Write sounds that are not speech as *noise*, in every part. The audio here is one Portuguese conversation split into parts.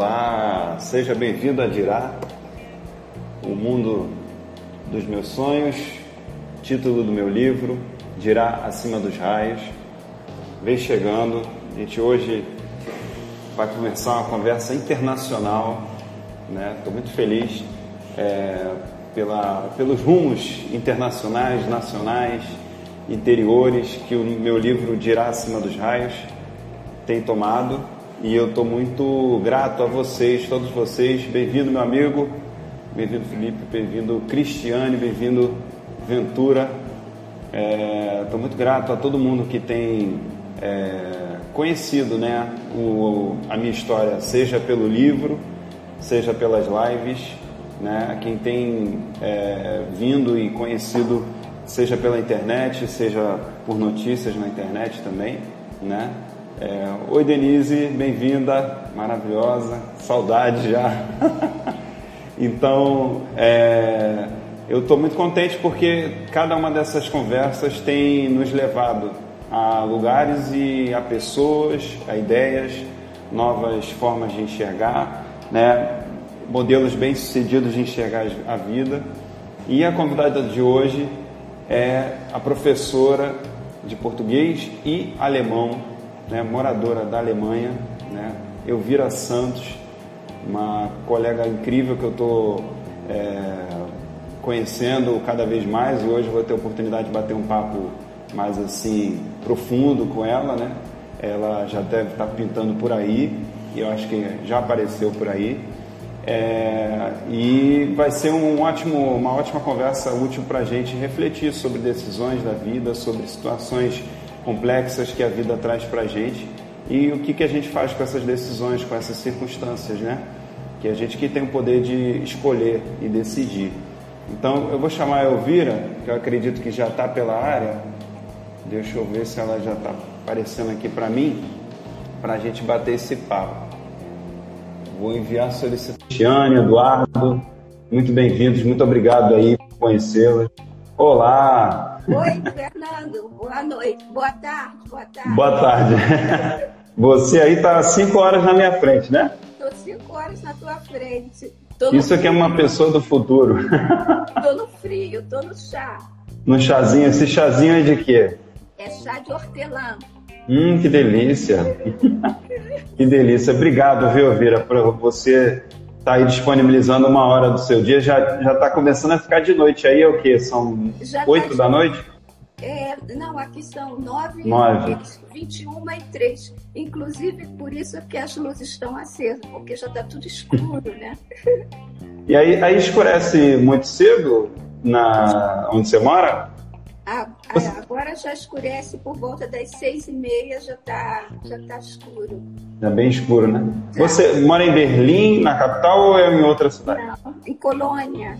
Olá, seja bem-vindo a Dirá, o mundo dos meus sonhos, título do meu livro, Dirá Acima dos Raios. Vem chegando, a gente hoje vai começar uma conversa internacional, né? Estou muito feliz é, pela, pelos rumos internacionais, nacionais, interiores que o meu livro Dirá Acima dos Raios tem tomado e eu estou muito grato a vocês, todos vocês. Bem-vindo, meu amigo, bem-vindo, Felipe, bem-vindo, Cristiane, bem-vindo, Ventura. Estou é, muito grato a todo mundo que tem é, conhecido né, o, a minha história, seja pelo livro, seja pelas lives, né, a quem tem é, vindo e conhecido, seja pela internet, seja por notícias na internet também, né? É, Oi Denise, bem-vinda, maravilhosa, saudade já. *laughs* então, é, eu estou muito contente porque cada uma dessas conversas tem nos levado a lugares e a pessoas, a ideias, novas formas de enxergar, né? modelos bem-sucedidos de enxergar a vida. E a convidada de hoje é a professora de português e alemão né, moradora da Alemanha, né, Elvira Santos, uma colega incrível que eu estou é, conhecendo cada vez mais e hoje vou ter a oportunidade de bater um papo mais assim profundo com ela, né? Ela já deve estar pintando por aí e eu acho que já apareceu por aí. É, e vai ser um ótimo, uma ótima conversa útil para a gente refletir sobre decisões da vida, sobre situações complexas que a vida traz para a gente e o que, que a gente faz com essas decisões, com essas circunstâncias, né? Que a gente que tem o poder de escolher e decidir. Então, eu vou chamar a Elvira, que eu acredito que já está pela área. Deixa eu ver se ela já está aparecendo aqui para mim, para a gente bater esse papo. Vou enviar solicitação. Tiane, Eduardo, muito bem-vindos, muito obrigado aí por conhecê-la. Olá! Oi, Fernando. Boa noite. Boa tarde. Boa tarde. Boa tarde. Você aí está cinco horas na minha frente, né? Estou cinco horas na tua frente. Isso aqui é uma pessoa do futuro. Estou no frio, estou no chá. No chazinho. Esse chazinho é de quê? É chá de hortelã. Hum, que delícia. que delícia. Obrigado, viu, Vira, por você tá aí disponibilizando uma hora do seu dia. Já já está começando a ficar de noite. Aí é o quê? São tá oito tá da noite? É, não, aqui são nove, nove. vinte e uma e três. Inclusive, por isso que as luzes estão acesas, porque já está tudo escuro, né? *laughs* E aí, aí escurece muito cedo na onde você mora? É, agora já escurece por volta das seis e meia, já está já tá escuro. Já bem escuro, né? Já. Você mora em Berlim, na capital, ou é em outra cidade? Não, em Colônia.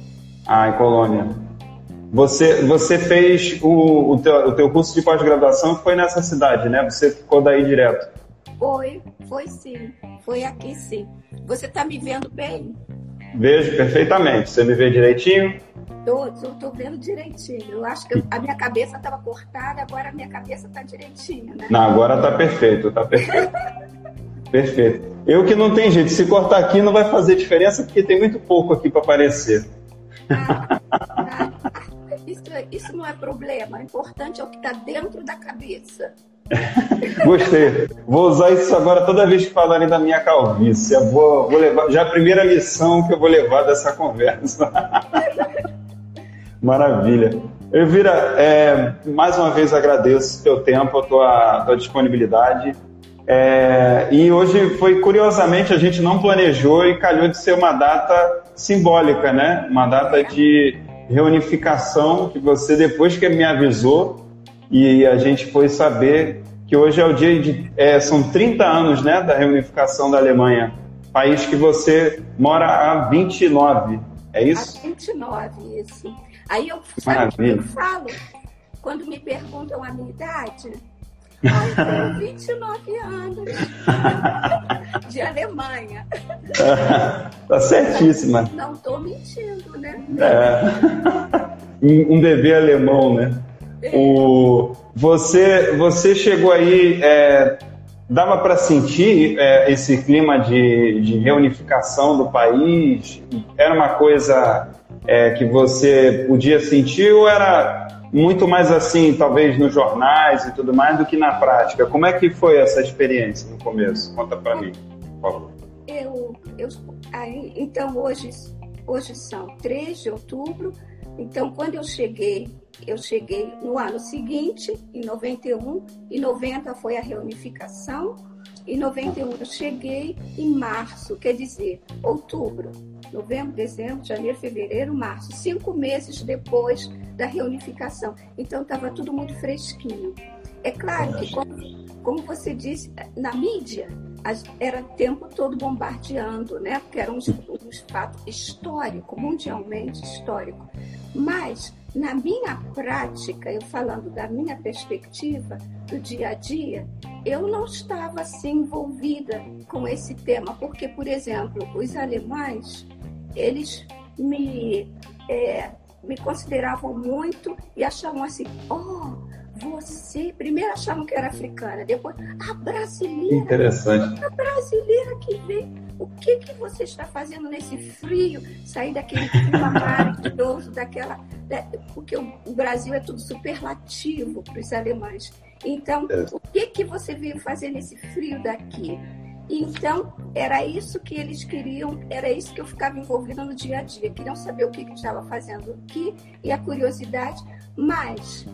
Ah, em Colônia. Você, você fez o, o, teu, o teu curso de pós-graduação foi nessa cidade, né? Você ficou daí direto? Foi, foi sim. Foi aqui sim. Você está me vendo bem? Vejo perfeitamente. Você me vê direitinho? Tô, tô vendo direitinho. Eu acho que a minha cabeça estava cortada, agora a minha cabeça está direitinho, né? Não, agora está perfeito, tá perfeito. perfeito. Eu que não tem jeito, se cortar aqui não vai fazer diferença porque tem muito pouco aqui para aparecer. Ah, ah, isso, isso não é problema, o importante é o que está dentro da cabeça. Gostei. Vou usar isso agora toda vez que falarem da minha calvície. Eu vou, vou levar, já a primeira lição que eu vou levar dessa conversa. Maravilha. Elvira, é, mais uma vez agradeço o teu tempo, a tua, tua disponibilidade. É, e hoje foi, curiosamente, a gente não planejou e calhou de ser uma data simbólica, né? Uma data de reunificação que você, depois que me avisou, e a gente foi saber que hoje é o dia de. É, são 30 anos né, da reunificação da Alemanha, país que você mora há 29, é isso? Há 29, isso. Aí eu, sabe que eu falo? Quando me perguntam a minha idade, eu tenho *laughs* 29 anos *laughs* de Alemanha. tá certíssima. Não estou mentindo, né? É. Um bebê alemão, né? O, você, você chegou aí é, dava para sentir é, esse clima de, de, reunificação do país? Era uma coisa é, que você podia sentir ou era muito mais assim, talvez nos jornais e tudo mais, do que na prática? Como é que foi essa experiência no começo? Conta para mim, por favor. Eu, eu, aí, então, hoje, hoje são 3 de outubro. Então, quando eu cheguei eu cheguei no ano seguinte, em 91, e 90 foi a reunificação, em 91 eu cheguei em março, quer dizer, outubro, novembro, dezembro, janeiro, fevereiro, março, cinco meses depois da reunificação. Então estava tudo muito fresquinho. É claro que, como, como você disse, na mídia era o tempo todo bombardeando, né? Porque era um, um fato histórico, mundialmente histórico. Mas na minha prática, eu falando da minha perspectiva do dia a dia, eu não estava assim envolvida com esse tema, porque, por exemplo, os alemães, eles me, é, me consideravam muito e achavam assim, oh, você, primeiro achavam que era africana, depois a brasileira. Interessante. A brasileira que vem. O que, que você está fazendo nesse frio? Sair daquele clima maravilhoso, daquela. Porque o, o Brasil é tudo superlativo para os alemães. Então, é. o que, que você veio fazer nesse frio daqui? Então, era isso que eles queriam, era isso que eu ficava envolvida no dia a dia. Queriam saber o que, que estava fazendo aqui e a curiosidade, mas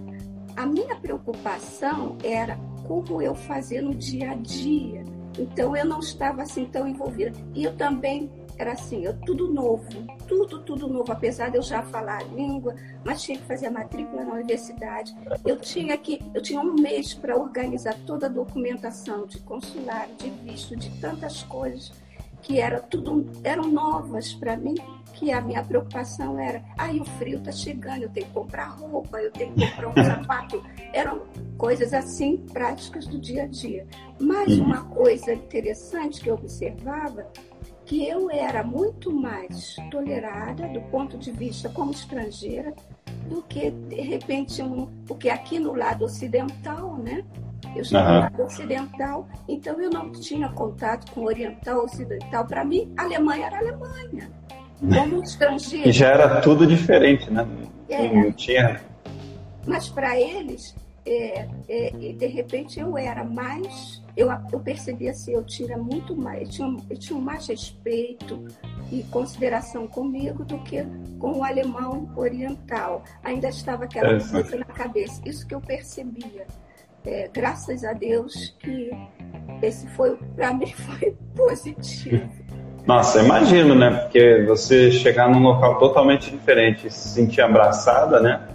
a minha preocupação era como eu fazer no dia a dia. Então eu não estava assim tão envolvida. E eu também era assim, eu, tudo novo, tudo, tudo novo, apesar de eu já falar a língua, mas tinha que fazer a matrícula na universidade. Eu tinha que, eu tinha um mês para organizar toda a documentação de consulário, de visto, de tantas coisas que era tudo eram novas para mim que a minha preocupação era, aí ah, o frio está chegando, eu tenho que comprar roupa, eu tenho que comprar um sapato. Eram coisas assim práticas do dia a dia. Mas uhum. uma coisa interessante que eu observava que eu era muito mais tolerada do ponto de vista como estrangeira do que de repente um, porque aqui no lado ocidental, né? Eu estava uhum. no lado ocidental, então eu não tinha contato com oriental, ocidental. Para mim, a Alemanha era a Alemanha como *laughs* estrangeiro. E já era tudo diferente, né? É. Não tinha. Mas para eles, é, é, de repente eu era mais. Eu, eu percebia assim, eu tinha muito mais, eu tinha, eu tinha mais respeito e consideração comigo do que com o alemão oriental. Ainda estava aquela coisa na cabeça. Isso que eu percebia. É, graças a Deus que esse foi, para mim, *laughs* foi positivo. Nossa, imagino, né? Porque você chegar num local totalmente diferente se sentir abraçada, né?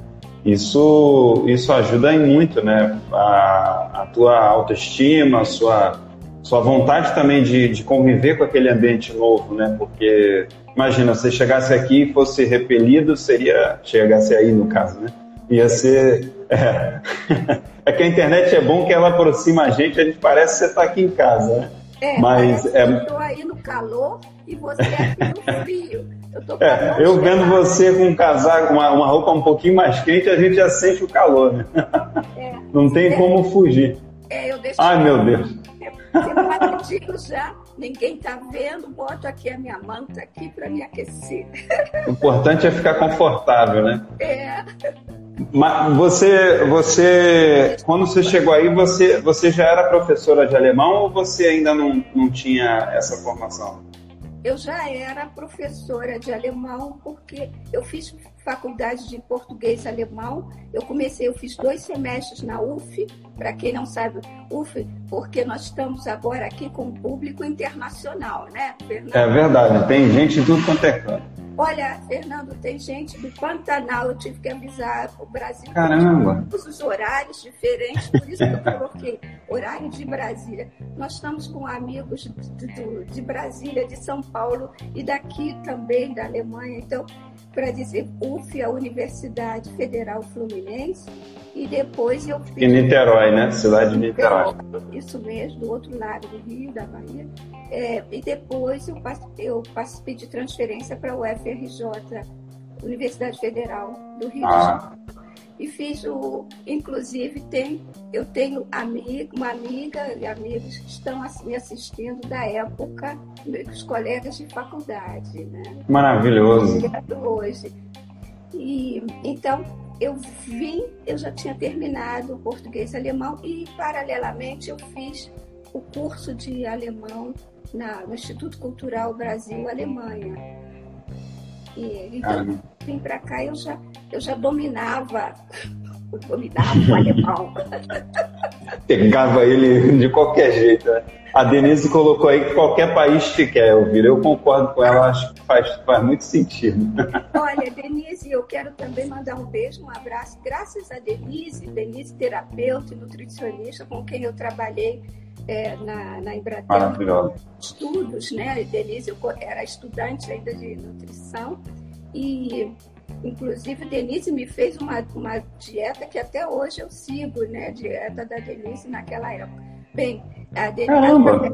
Isso, isso ajuda em muito, né? A, a tua autoestima, a sua, sua vontade também de, de conviver com aquele ambiente novo, né? Porque, imagina, se chegasse aqui e fosse repelido, seria... Chegasse aí, no caso, né? Ia ser... É, *laughs* é que a internet é bom que ela aproxima a gente, a gente parece que você está aqui em casa, né? É, mas é... eu estou aí no calor e você aqui no frio. Eu, é, eu vendo você com um casaco, uma, uma roupa um pouquinho mais quente, a gente já sente o calor, né? É, Não tem é, como fugir. É, eu deixo. Ai, meu Deus. Separadinho já, ninguém tá vendo, boto aqui a minha manta aqui para me aquecer. O importante é ficar confortável, né? É. Mas você, você, quando você chegou aí, você, você já era professora de alemão ou você ainda não, não tinha essa formação? Eu já era professora de alemão porque eu fiz faculdade de português alemão. Eu comecei, eu fiz dois semestres na UF, para quem não sabe, UF, porque nós estamos agora aqui com um público internacional, né, Fernando? É verdade, tem gente tudo quanto é canto. Olha, Fernando, tem gente do Pantanal, eu tive que avisar o Brasil. Caramba! Os horários diferentes, por isso que eu coloquei horário de Brasília. Nós estamos com amigos de, de, de Brasília, de São Paulo e daqui também, da Alemanha. Então, para dizer UF, a Universidade Federal Fluminense, e depois eu fiz. Em Niterói, né? Cidade de Niterói. Isso mesmo, do outro lado do Rio, da Bahia. É, e depois eu, eu participei de transferência para o UFRJ, Universidade Federal do Rio ah. de Janeiro. e fiz o. Inclusive, tem, eu tenho amigo, uma amiga e amigos que estão me assistindo da época, meus colegas de faculdade. Né? Maravilhoso. Hoje. E, então, eu vim, eu já tinha terminado o português e alemão e, paralelamente, eu fiz o curso de alemão na, no Instituto Cultural Brasil-Alemanha. E, então, ah. vim para cá eu já, eu já dominava, *laughs* dominava o alemão. *laughs* Pegava ele de qualquer jeito. Né? A Denise colocou aí que qualquer país te quer ouvir. Eu concordo com ela, acho que faz, faz muito sentido. *laughs* Olha, Denise, eu quero também mandar um beijo, um abraço. Graças a Denise, Denise, terapeuta e nutricionista, com quem eu trabalhei é, na, na Embratel. Estudos, né? Denise, eu era estudante ainda de nutrição e Inclusive, Denise me fez uma, uma dieta que até hoje eu sigo, né? Dieta da Denise naquela época. Bem, a Denise, através,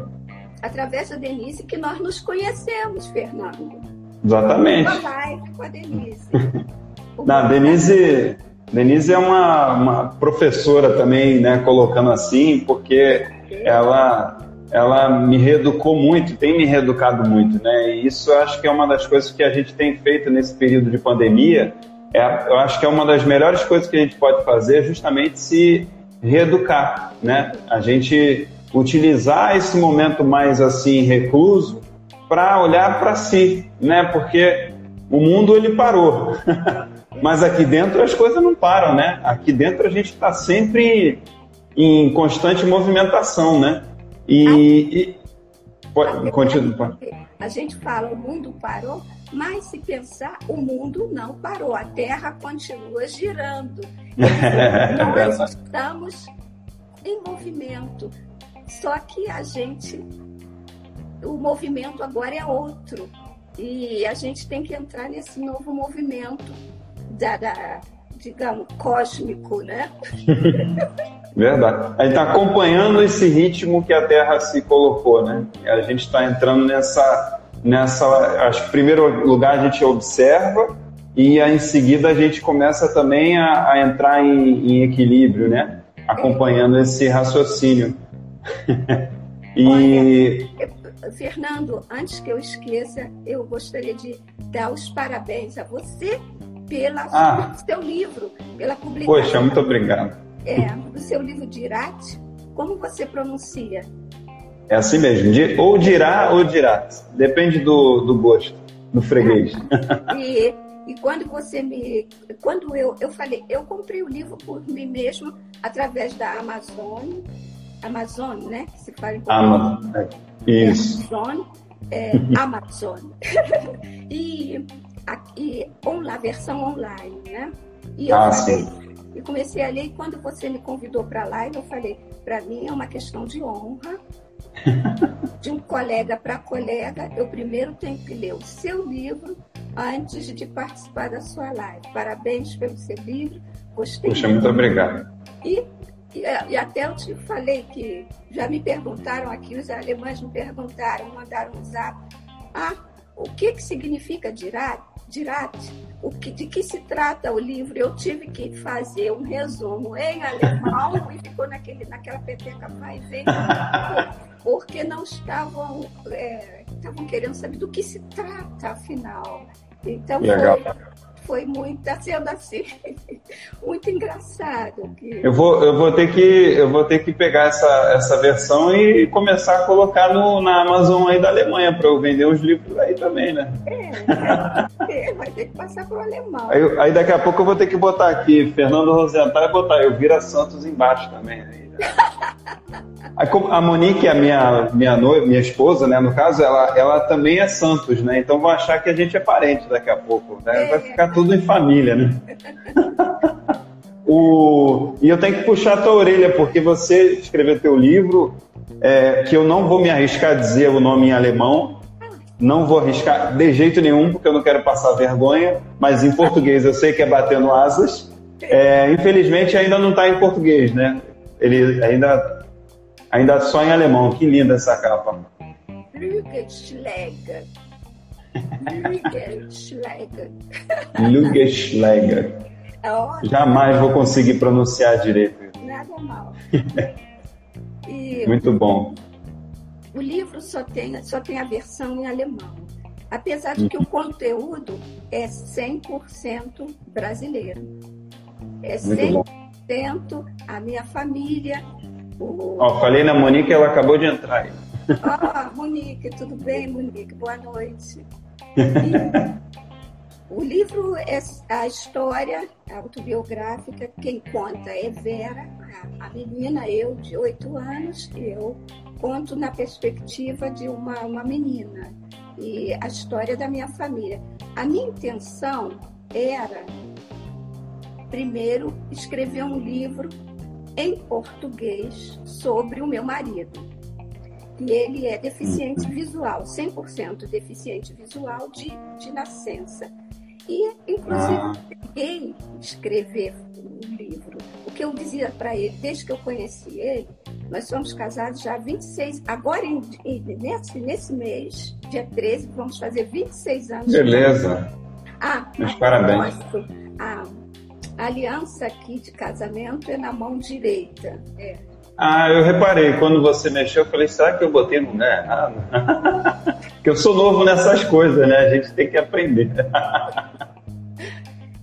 através da Denise que nós nos conhecemos, Fernando. Exatamente. Uma live com a Denise. *laughs* Não, Denise, Denise é uma, uma professora também, né? Colocando assim, porque ela ela me reeducou muito, tem me reeducado muito, né? E isso eu acho que é uma das coisas que a gente tem feito nesse período de pandemia. É, eu acho que é uma das melhores coisas que a gente pode fazer, justamente se reeducar, né? A gente utilizar esse momento mais assim recluso para olhar para si, né? Porque o mundo ele parou, *laughs* mas aqui dentro as coisas não param, né? Aqui dentro a gente está sempre em constante movimentação, né? E, e pode, continua. A gente fala o mundo parou, mas se pensar, o mundo não parou, a Terra continua girando. *laughs* Nós estamos em movimento. Só que a gente, o movimento agora é outro. E a gente tem que entrar nesse novo movimento da, da digamos, cósmico, né? *laughs* Verdade. A gente está acompanhando esse ritmo que a Terra se colocou, né? A gente está entrando nessa, nessa. Acho que, em primeiro lugar, a gente observa e em seguida a gente começa também a, a entrar em, em, equilíbrio, né? Acompanhando esse raciocínio. *laughs* e. Olha, Fernando, antes que eu esqueça, eu gostaria de dar os parabéns a você pela ah. seu livro, pela publicação. Poxa, muito obrigado. É, o seu livro Dirat, como você pronuncia? É assim mesmo, ou dirá ou dirat, depende do, do gosto, do freguês. *laughs* E, e quando você me. Quando eu, eu falei, eu comprei o livro por mim mesmo através da Amazon, Amazon, né? Que se fala em Amazon. É. Isso. Amazon. É, *laughs* Amazon. *laughs* e aqui, on, a versão online, né? E eu ah, falei, e comecei a ler. E quando você me convidou para a live, eu falei: para mim é uma questão de honra. *laughs* de um colega para colega, eu primeiro tenho que ler o seu livro antes de participar da sua live. Parabéns pelo seu livro, gostei. Poxa, muito obrigado. E, e, e, até eu te falei que já me perguntaram aqui, os alemães me perguntaram, mandaram um zap. Ah, o que, que significa dirat? Dirat? O que, de que se trata o livro? Eu tive que fazer um resumo em alemão *laughs* e ficou naquele, naquela peteca vai ver, porque não estavam, é, estavam querendo saber do que se trata, afinal. Então, Legal. Foi, foi muito, tá sendo assim, *laughs* muito engraçado. Que... Eu vou, eu vou ter que, eu vou ter que pegar essa, essa versão e começar a colocar no, na Amazon aí da Alemanha para eu vender os livros aí também, né? É, *laughs* é, vai ter que passar pro alemão. Aí, aí, daqui a pouco eu vou ter que botar aqui Fernando Rosenthal e botar eu Vira Santos embaixo também. Né? A Monique, a minha, minha, noiva, minha esposa, né, no caso, ela, ela também é Santos, né? Então vão achar que a gente é parente daqui a pouco. Né? Vai ficar tudo em família, né? o, e eu tenho que puxar a tua orelha, porque você escreveu teu livro, é, que eu não vou me arriscar a dizer o nome em alemão, não vou arriscar de jeito nenhum, porque eu não quero passar vergonha, mas em português eu sei que é batendo asas. É, infelizmente ainda não está em português, né? Ele ainda Ainda só em alemão. Que linda essa capa. Lügenschläger. Lügenschläger. Lügenschläger. Oh, Jamais vou conseguir pronunciar direito. Nada mal. *laughs* E Muito bom. O livro só tem, só tem a versão em alemão. Apesar de que o uhum. conteúdo é 100% brasileiro. É 100% a minha família. O... Oh, falei na Monique, ela acabou de entrar aí. Oh, Monique, tudo bem, Monique? Boa noite. *laughs* E o livro é a história autobiográfica, quem conta é Vera, a menina, eu de oito anos, eu conto na perspectiva de uma, uma menina e a história da minha família. A minha intenção era, primeiro, escrever um livro em português sobre o meu marido. E ele é deficiente visual, 100% deficiente visual de, de nascença. E, inclusive, ah. peguei escrever um livro. O que eu dizia para ele, desde que eu conheci ele, nós somos casados já há 26, agora em, nesse, nesse mês, dia 13, vamos fazer 26 anos. Beleza. Ah, Meus parabéns. a, a aliança aqui de casamento é na mão direita. É. Ah, eu reparei, quando você mexeu, eu falei, será que eu botei no *laughs* lugar errado? Porque eu sou novo nessas coisas, né? A gente tem que aprender. *laughs*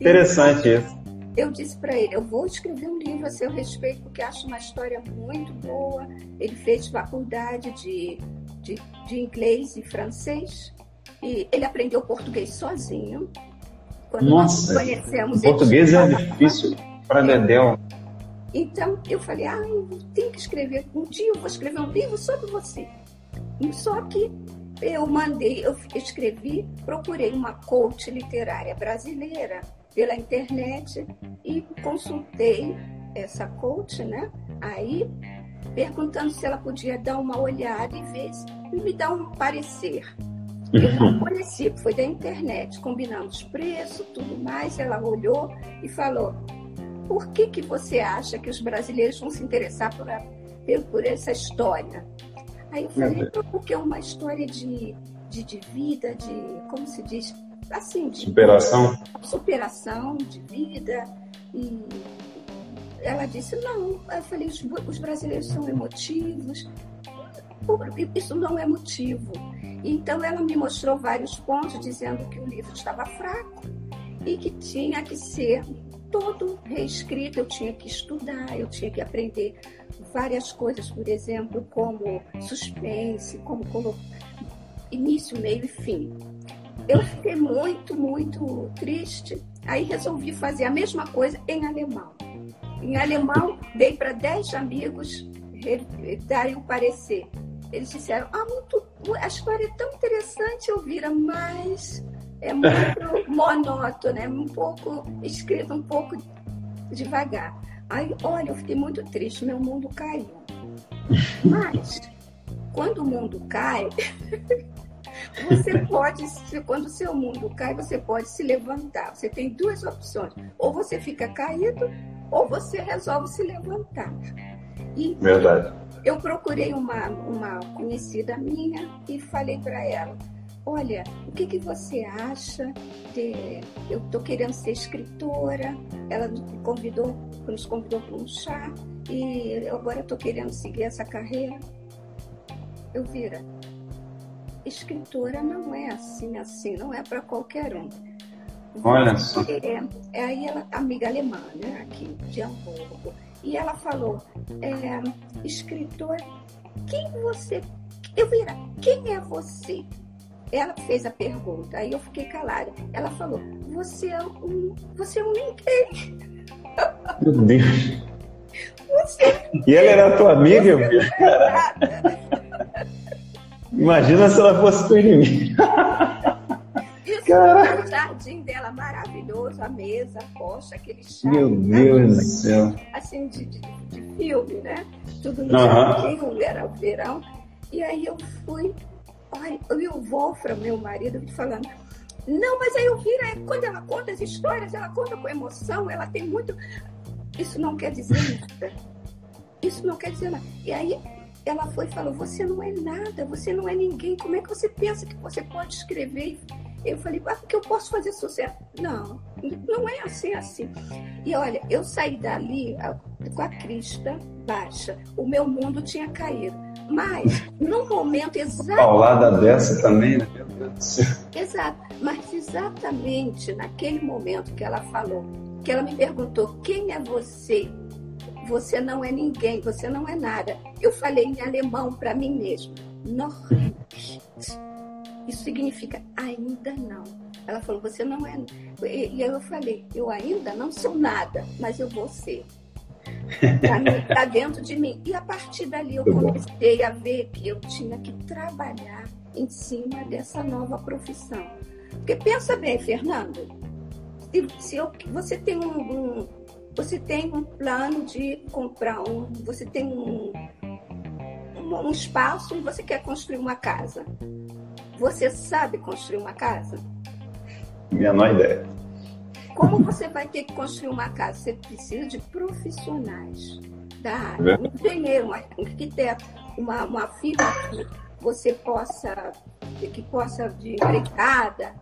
Interessante isso. Eu disse para ele, eu vou escrever um livro a seu respeito, porque acho uma história muito boa. Ele fez faculdade de, de, de inglês e francês, e ele aprendeu português sozinho. Quando Nossa, conhecemos, português é difícil para Dedéu. Então eu falei, ah, eu tenho que escrever, um dia eu vou escrever um livro sobre você. Só que eu mandei, eu escrevi, procurei uma coach literária brasileira pela internet e consultei essa coach, né? Aí perguntando se ela podia dar uma olhada e ver e me dar um parecer. Eu não conheci, foi da internet, combinamos preço, tudo mais. Ela olhou e falou: por que, que você acha que os brasileiros vão se interessar por, a, por essa história? Aí eu falei, porque é uma história de, de, de vida, de, como se diz, assim, de superação. superação de vida. E ela disse, não. Eu falei, os, os brasileiros são emotivos. Isso não é motivo. Então ela me mostrou vários pontos dizendo que o livro estava fraco e que tinha que ser todo reescrito, eu tinha que estudar, eu tinha que aprender várias coisas, por exemplo, como suspense, como início, meio e fim. Eu fiquei muito, muito triste, aí resolvi fazer a mesma coisa em alemão. Em alemão, dei para 10 amigos darem o parecer. Eles disseram, ah, muito, a história é tão interessante, eu vira, mas é muito *laughs* monótono, é um pouco escrito um pouco devagar. Aí, olha, eu fiquei muito triste, meu mundo caiu. Mas, quando o mundo cai, *laughs* você pode, quando o seu mundo cai, você pode se levantar. Você tem duas opções: ou você fica caído, ou você resolve se levantar. E Verdade. Eu procurei uma, uma conhecida minha e falei para ela: olha, o que, que você acha de... Eu estou querendo ser escritora, ela nos convidou, nos convidou para um chá e agora estou querendo seguir essa carreira. Eu vira, escritora não é assim, assim, não é para qualquer um. Olha só. É, é, aí ela, amiga alemã, né, aqui de Hamburgo, e ela falou, é, escritor, quem você, eu vira, quem é você? Ela fez a pergunta, aí eu fiquei calada. Ela falou: Você é um, você é um ninguém. Meu Deus. Você... E ela era tua amiga, filho? Imagina se ela fosse tua inimiga. Isso, Cara... o jardim dela maravilhoso, a mesa, poxa, aquele chá. Meu Deus do céu. Assim, de, de, de, filme, né? Tudo no jardim, era o verão. E aí eu fui Ai, e o Wolfram, meu marido, falando, não, mas a Elvira, é, quando ela conta as histórias, ela conta com emoção, ela tem muito. Isso não quer dizer nada. Isso não quer dizer nada. E aí ela foi e falou: Você não é nada, você não é ninguém. Como é que você pensa que você pode escrever? Eu falei: Ah, porque eu posso fazer sucesso. Não, não é assim, assim. E olha, eu saí dali com a crista baixa. O meu mundo tinha caído. Mas, no momento exato. Paulada dessa também, né? Meu Deus do céu. Exato. Mas exatamente naquele momento que ela falou, que ela me perguntou: quem é você? Você não é ninguém, você não é nada. Eu falei em alemão para mim mesmo: noch Isso significa ainda não. Ela falou: você não é. E eu falei: eu ainda não sou nada, mas eu vou ser. *laughs* Está dentro de mim. E a partir dali eu comecei a ver que eu tinha que trabalhar em cima dessa nova profissão. Porque pensa bem, Fernando, se, se eu, você tem um, um, você tem um plano de comprar um, você tem um, um, um espaço e você quer construir uma casa. Você sabe construir uma casa? Menor ideia. Como você vai ter que construir uma casa? Você precisa de profissionais da área. Um engenheiro, um arquiteto, uma, uma firma que você possa, que possa de empregada,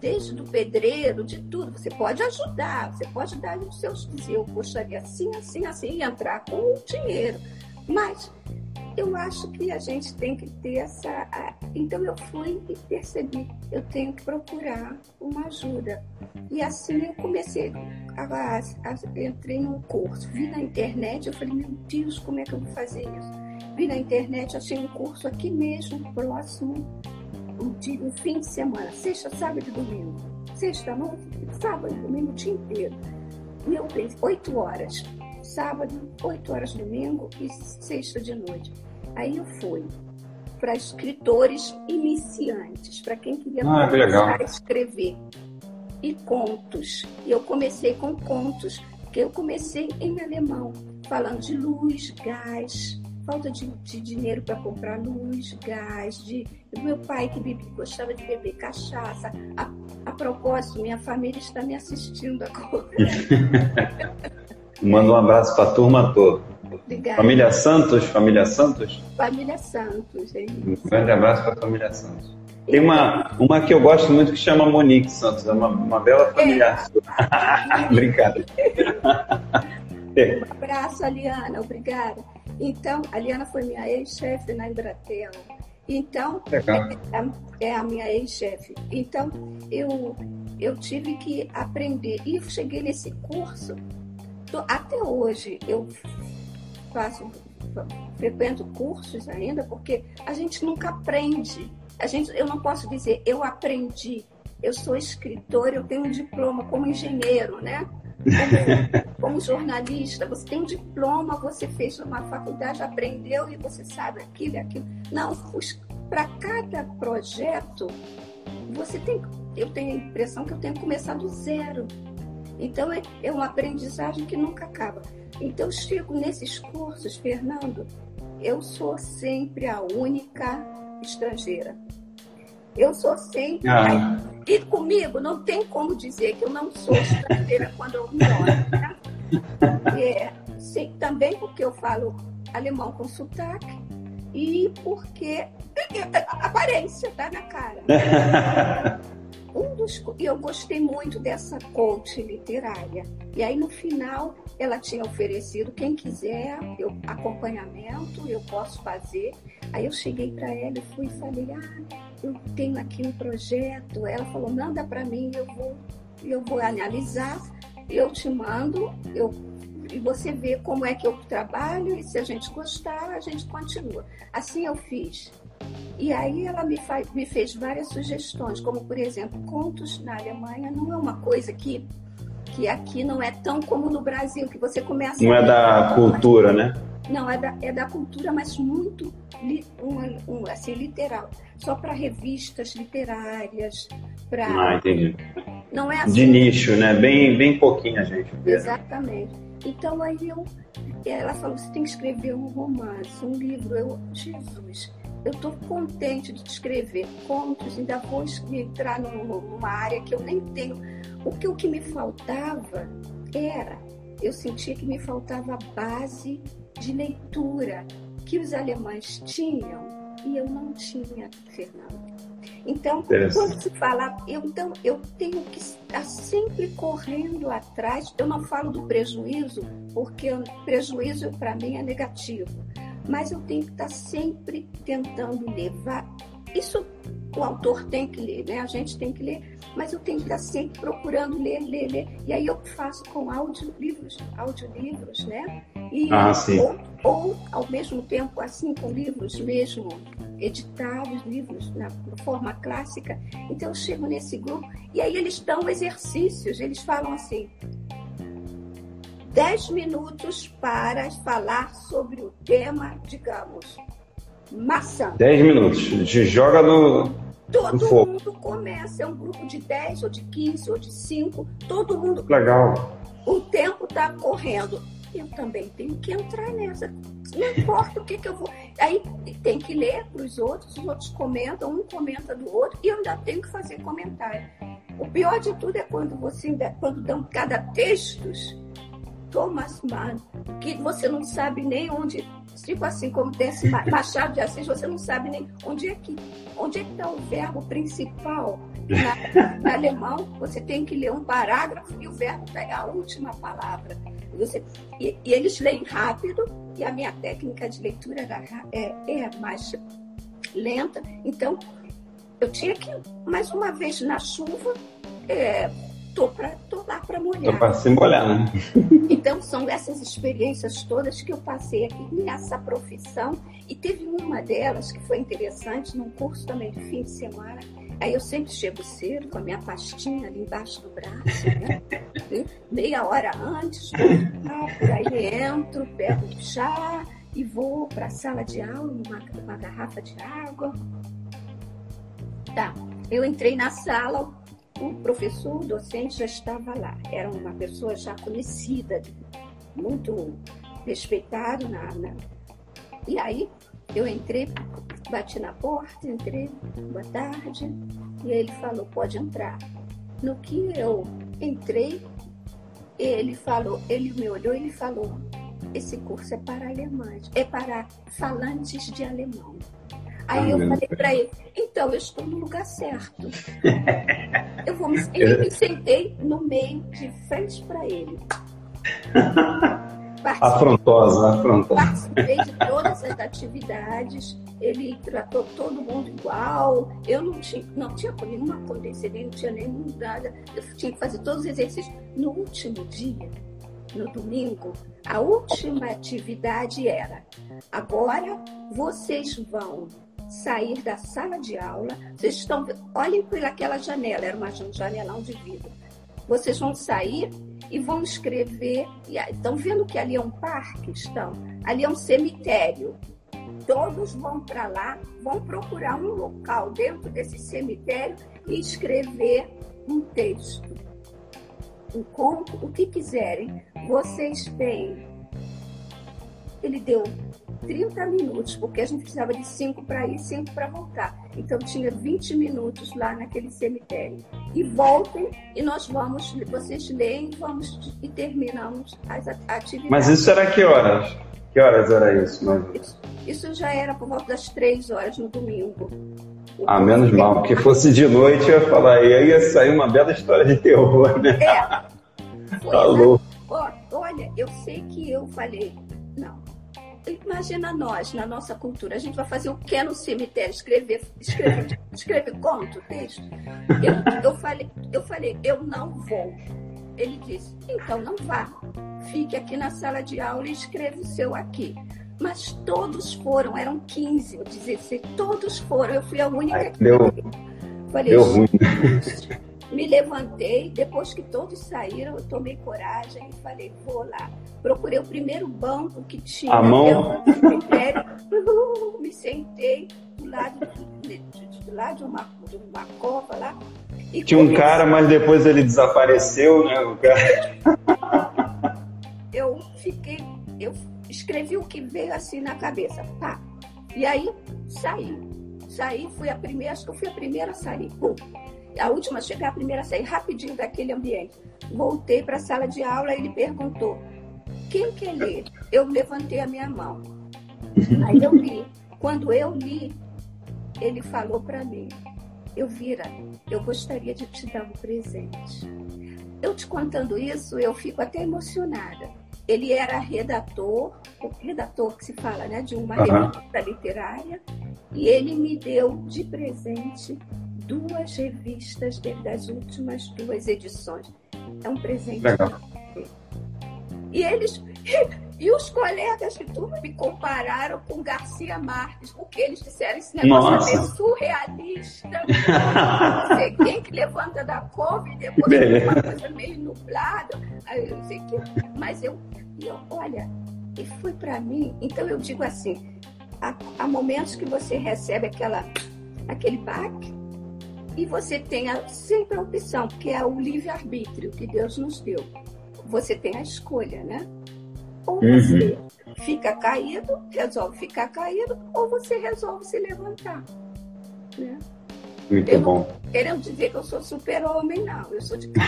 desde do pedreiro, de tudo. Você pode ajudar, você pode dar os seus dizer, eu gostaria assim, assim, assim, e entrar com o dinheiro. Mas eu acho que a gente tem que ter essa. Então eu fui e percebi, eu tenho que procurar uma ajuda. E assim eu comecei, a, a, a, entrei num curso, vi na internet, eu falei, meu Deus, como é que eu vou fazer isso? Vi na internet, achei um curso aqui mesmo, próximo, um, dia, um fim de semana, sexta, sábado e domingo. Sexta, noite, sábado e domingo, o dia inteiro. Meu Deus, oito horas sábado, 8 horas domingo e sexta de noite. Aí eu fui para escritores iniciantes, para quem queria ah, começar a escrever. E contos. E eu comecei com contos, porque eu comecei em alemão, falando de luz, gás, falta de, de dinheiro para comprar luz, gás, de meu pai que bebia, gostava de beber cachaça. A, a propósito, minha família está me assistindo agora. *laughs* Manda um abraço para a turma toda. Obrigada. Família Santos? Família Santos? Família Santos, hein? Um grande abraço para a família Santos. Tem uma, uma que eu gosto muito que chama Monique Santos, é uma, uma bela família. É. *laughs* Obrigada. *laughs* um abraço, Aliana, obrigada. Então, a Aliana foi minha ex-chefe na Embratel. Então, é, é, a minha ex-chefe. Então, eu, eu tive que aprender. E eu cheguei nesse curso até hoje eu faço, frequento cursos ainda, porque a gente nunca aprende. A gente, eu não posso dizer eu aprendi. Eu sou escritor, eu tenho um diploma como engenheiro, né? Como, como jornalista, você tem um diploma, você fez uma faculdade, aprendeu e você sabe aquilo e aquilo. Não, para cada projeto, você tem. Eu tenho a impressão que eu tenho que começar do zero. Então é, é uma aprendizagem que nunca acaba. Então eu chego nesses cursos, Fernando, eu sou sempre a única estrangeira. Eu sou sempre. Ah. E comigo não tem como dizer que eu não sou estrangeira *laughs* quando eu moro. Né? É, sim, também porque eu falo alemão com sotaque e porque a *laughs* aparência está na cara. *laughs* um dos eu gostei muito dessa coach literária. E aí no final ela tinha oferecido quem quiser eu, acompanhamento, eu posso fazer. Aí eu cheguei para ela e fui e falei: "Ah, eu tenho aqui um projeto". Ela falou: "Manda para mim, eu vou eu vou analisar, eu te mando, eu e você vê como é que eu trabalho e se a gente gostar, a gente continua. Assim eu fiz. E aí ela me, faz, me fez várias sugestões, como por exemplo, contos na Alemanha não é uma coisa que, que aqui não é tão como no Brasil, que você começa. Não é da cultura, né? Não, é da, é da cultura, mas muito um, um, assim, literal. Só para revistas literárias. Pra... Ah, entendi. Não é assim. De nicho, né? Bem, bem pouquinho gente. Exatamente. Então aí eu, ela falou: você tem que escrever um romance, um livro. Eu, Jesus eu estou contente de escrever contos, ainda vou entrar numa área que eu nem tenho. O que, o que me faltava era, eu sentia que me faltava a base de leitura que os alemães tinham e eu não tinha, Fernando. Então, quando se fala, eu, então, eu tenho que estar sempre correndo atrás. Eu não falo do prejuízo, porque o prejuízo para mim é negativo. Mas eu tenho que estar sempre tentando levar. Isso o autor tem que ler, né? A gente tem que ler, mas eu tenho que estar sempre procurando ler, ler, ler. E aí eu faço com audiolivros, audiolivros, né? E, ah, sim. Ou, ou, ao mesmo tempo, assim, com livros mesmo editados, livros na forma clássica. Então eu chego nesse grupo e aí eles dão exercícios, eles falam assim, 10 minutos para falar sobre o tema, digamos, maçã. 10 minutos. Joga no. Todo no mundo começa, é um grupo de 10 ou de 15 ou de 5, todo mundo. Legal. O tempo está correndo. Eu também tenho que entrar nessa. Não importa o que, que eu vou. Aí tem que ler para os outros, os outros comentam, um comenta do outro, e eu ainda tenho que fazer comentário. O pior de tudo é quando você quando dão cada textos, Thomas Mann, que você não sabe nem onde tipo assim, como tem esse Machado de Assis, você não sabe nem onde é que onde é que está o verbo principal. Na, alemão, você tem que ler um parágrafo e o verbo pega a última palavra. Você, e, e, eles leem rápido, e a minha técnica de leitura é, é mais lenta. Então, eu tinha que, mais uma vez na chuva, é, tô, pra, tô lá para molhar. Tô para se molhar, né? *laughs* Então, são essas experiências todas que eu passei aqui nessa profissão. E teve uma delas que foi interessante, num curso também de fim de semana. Aí eu sempre chego cedo, com a minha pastinha ali embaixo do braço, né? meia hora antes, por aí entro, pego o chá e vou para a sala de aula, numa, numa garrafa de água. Tá, eu entrei na sala, o professor, docente já estava lá. Era uma pessoa já conhecida, muito respeitado na, na... E aí eu entrei, bati na porta, entrei, boa tarde, e ele falou, pode entrar. No que eu entrei, ele falou, ele me olhou e ele falou, esse curso é para alemães, é para falantes de alemão. Aí eu falei para ele, então eu estou no lugar certo. *laughs* Eu vou me, eu me sentei no meio, de frente para ele. *laughs* afrontosa, afrontosa. Participei de todas as atividades, ele tratou todo mundo igual. Eu não tinha, não tinha nenhuma condescendência, não tinha nenhum nada. Eu tinha que fazer todos os exercícios. No último dia, no domingo, a última atividade era: agora vocês vão sair da sala de aula. Vocês estão, olhem pelaquela janela, era uma janelão de vidro. Vocês vão sair e vão escrever. Estão vendo que ali é um parque? Estão. Ali é um cemitério. Todos vão para lá, vão procurar um local dentro desse cemitério e escrever um texto, um conto, o que quiserem. Vocês têm. Ele deu 30 minutos, porque a gente precisava de 5 para ir, 5 para voltar. Então tinha 20 minutos lá naquele cemitério. E voltem e nós vamos, vocês leem vamos, e terminamos as atividades. Mas isso era que horas? Que horas era isso? Isso, isso já era por volta das 3 horas no domingo. Ah, menos mal, porque fosse de noite eu ia falar, e aí ia sair uma bela história de terror, né? É. *laughs* Foi Falou. Lá, olha, eu sei que eu falei, não, imagina nós, na nossa cultura, a gente vai fazer o que no cemitério? Escrever, escrever, escrever conto, texto? Eu, eu, falei, eu falei, eu não vou. Ele disse, então não vá. Fique aqui na sala de aula e escreva o seu aqui. Mas todos foram, eram 15 ou 16, todos foram. Eu fui a única que. Deu, falei, deu ruim. Me levantei, depois que todos saíram, eu tomei coragem e falei, vou lá. Procurei o primeiro banco que tinha. A mão? me sentei do lado de, de, lado de, uma, de uma cova lá. tinha um cara, mas depois ele desapareceu, né? O cara. eu fiquei, eu escrevi o que veio assim na cabeça. Pá. E aí saí. Saí, fui a primeira, acho que eu fui a primeira a sair. Pum a última a chegar, a primeira a sair rapidinho daquele ambiente. Voltei para a sala de aula e ele perguntou: quem quer ler? Eu levantei a minha mão. Aí eu li. Quando eu li, ele falou para mim: eu vira, eu gostaria de te dar um presente. Eu te contando isso, eu fico até emocionada. Ele era redator, o redator que se fala, né, de uma uhum. revista literária, e ele me deu de presente duas revistas das últimas duas edições. É um presente. Legal. E eles *laughs* e os colegas de turma me compararam com Garcia Marques, porque eles disseram esse negócio Nossa. é surrealista. *laughs* não sei quem que levanta da cova e depois é uma coisa meio nublada. Aí eu sei que, mas eu, eu olha, e foi para mim. Então eu digo assim, há, há, momentos que você recebe aquela, aquele baque e você tem a, sempre a opção, que é o livre-arbítrio que Deus nos deu. Você tem a escolha, né? Ou uhum. você fica caído, resolve ficar caído, ou você resolve se levantar. Né? Muito eu bom. querendo dizer que eu sou super-homem, não. Eu sou de *laughs*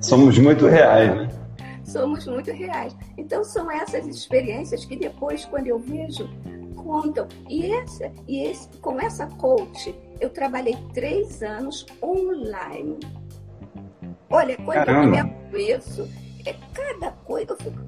Somos muito reais, né? Somos muito reais. Então, são essas experiências que depois, quando eu vejo, contam. E, essa, e esse, com essa coach, eu trabalhei três anos online. Olha, quando Caramba. eu me isso, é cada coisa. Eu fico,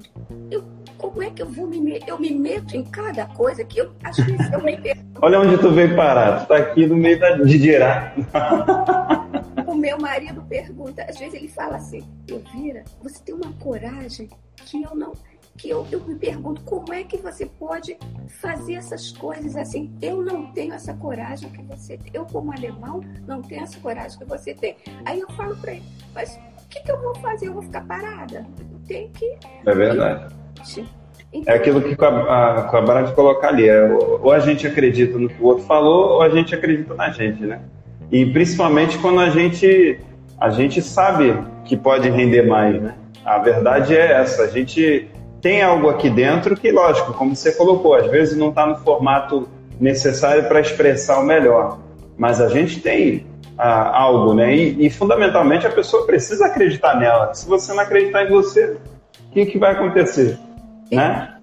eu, como é que eu vou me meter? Eu me meto em cada coisa que eu às vezes eu me meto. *laughs* Olha onde tu veio parar, tu tá aqui no meio da Didirá. *laughs* o meu marido pergunta, às vezes ele fala assim, Elvira, você tem uma coragem que eu não. Que eu, eu me pergunto como é que você pode fazer essas coisas assim. Eu não tenho essa coragem que você tem. Eu, como alemão, não tenho essa coragem que você tem. Aí eu falo para ele, mas que, que eu vou fazer? Eu vou ficar parada? Tem que. É verdade. Então, é aquilo que a, acabaram de colocar ali. É, ou a gente acredita no que o outro falou, ou a gente acredita na gente, né? E principalmente quando a gente, a gente sabe que pode render mais, né? A verdade é essa. A gente tem algo aqui dentro que, lógico, como você colocou, às vezes não está no formato necessário para expressar o melhor. Mas a gente tem ah, algo, né? E, e, fundamentalmente a pessoa precisa acreditar nela. Se você não acreditar em você, o que, que vai acontecer, e, né?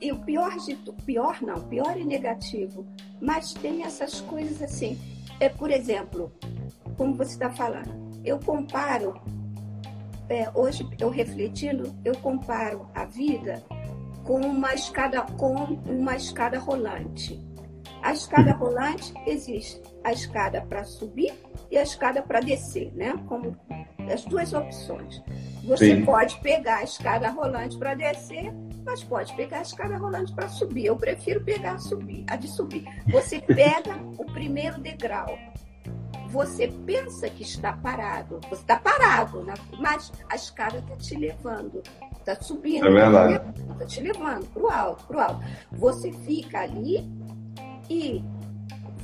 E o pior de pior não, pior e negativo, mas tem essas coisas assim. É, por exemplo, como você está falando, eu comparo é, hoje eu refletindo, eu comparo a vida com uma escada com uma escada rolante. A escada rolante existe a escada para subir e a escada para descer, né? Como as duas opções. Você Sim. pode pegar a escada rolante para descer, mas pode pegar a escada rolante para subir. Eu prefiro pegar a subir, a de subir. Você pega o primeiro degrau. Você pensa que está parado, você está parado, né? mas a escada está te levando, está subindo, é verdade. está te levando para o alto, para o alto. Você fica ali e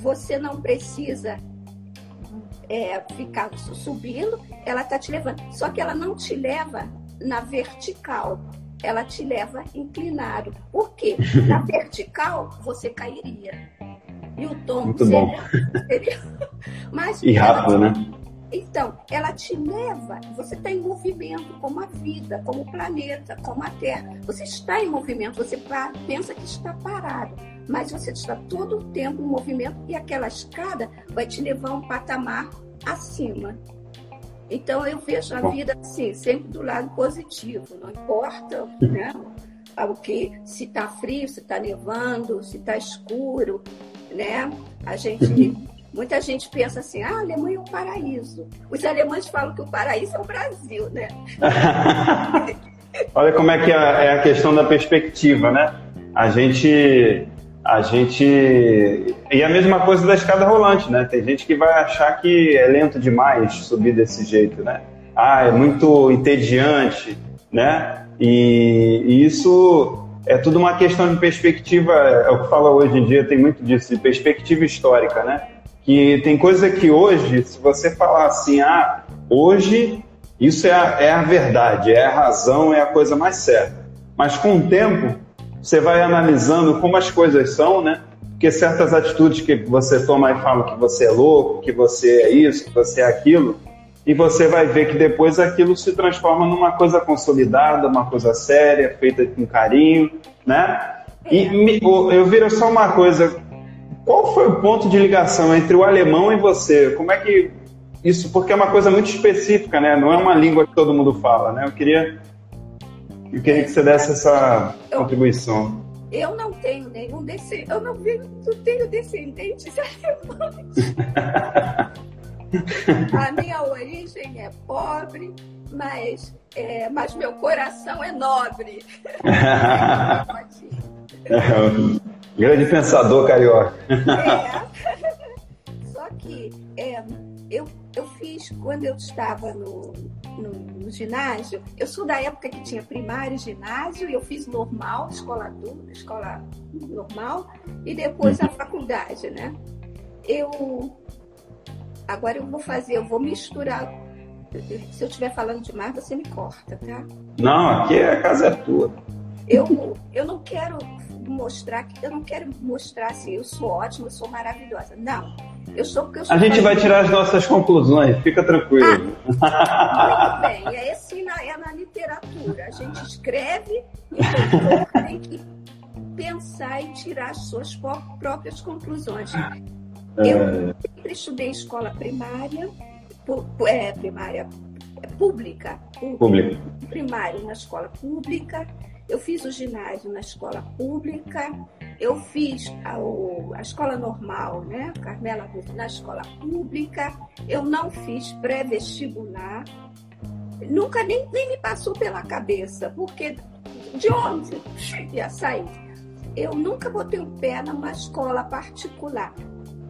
você não precisa é, ficar subindo, ela está te levando. Só que ela não te leva na vertical, ela te leva inclinado. Por quê? *laughs* Na vertical você cairia. E o tom Muito seria, bom. seria. *laughs* Mas, e rápido, né? Então, ela te leva, você está em movimento como a vida, como o planeta, como a Terra. Você está em movimento, você pensa que está parado mas você está todo o tempo em movimento e aquela escada vai te levar um patamar acima. Então eu vejo a vida assim, sempre do lado positivo, não importa né, o que, se está frio, se está nevando, se está escuro, né? A gente, muita gente pensa assim, ah, a Alemanha é um paraíso. Os alemães falam que o paraíso é o Brasil, né? *laughs* Olha como é que é, é a questão da perspectiva, né? A gente a gente. E a mesma coisa da escada rolante, né? Tem gente que vai achar que é lento demais subir desse jeito, né? Ah, é muito entediante, né? E, isso é tudo uma questão de perspectiva, é o que fala hoje em dia, tem muito disso, de perspectiva histórica, né? Que tem coisa que hoje, se você falar assim, ah, hoje isso é a, é a verdade, é a razão, é a coisa mais certa. Mas com o tempo, você vai analisando como as coisas são, né? Porque certas atitudes que você toma e fala que você é louco, que você é isso, que você é aquilo, e você vai ver que depois aquilo se transforma numa coisa consolidada, uma coisa séria, feita com carinho, né? E me, eu viro só uma coisa, qual foi o ponto de ligação entre o alemão e você? Como é que isso, porque é uma coisa muito específica, né? Não é uma língua que todo mundo fala, né? Eu queria, eu queria que você desse essa contribuição. Eu não tenho nenhum descendente, eu não, não tenho descendentes *laughs* alemães. *laughs* A minha origem é pobre, mas, é, mas meu coração é nobre. é, *laughs* grande pensador carioca. É. Só que é, eu, eu fiz, quando eu estava no, no, no, ginásio, eu sou da época que tinha primário, ginásio, e eu fiz normal, escola escola normal, e depois a uhum. faculdade, né? Eu Agora eu vou fazer, eu vou misturar. Se eu estiver falando demais, você me corta, tá? Não, aqui a casa é tua. Eu, eu não quero mostrar que eu não quero mostrar assim, eu sou ótima, eu sou maravilhosa. Não. Eu sou porque eu sou A gente vai tirar as nossas conclusões, fica tranquilo. Ah, muito bem, é assim na, é na literatura. A gente escreve e tem que pensar e tirar as suas próprias conclusões. Eu é. sempre estudei escola primária, é, primária é, pública, pública, primário na escola pública, eu fiz o ginásio na escola pública, eu fiz a, a escola normal, né, Carmela na escola pública, eu não fiz pré-vestibular, nunca nem, nem me passou pela cabeça, porque de onde ia sair? Eu nunca botei o pé numa escola particular.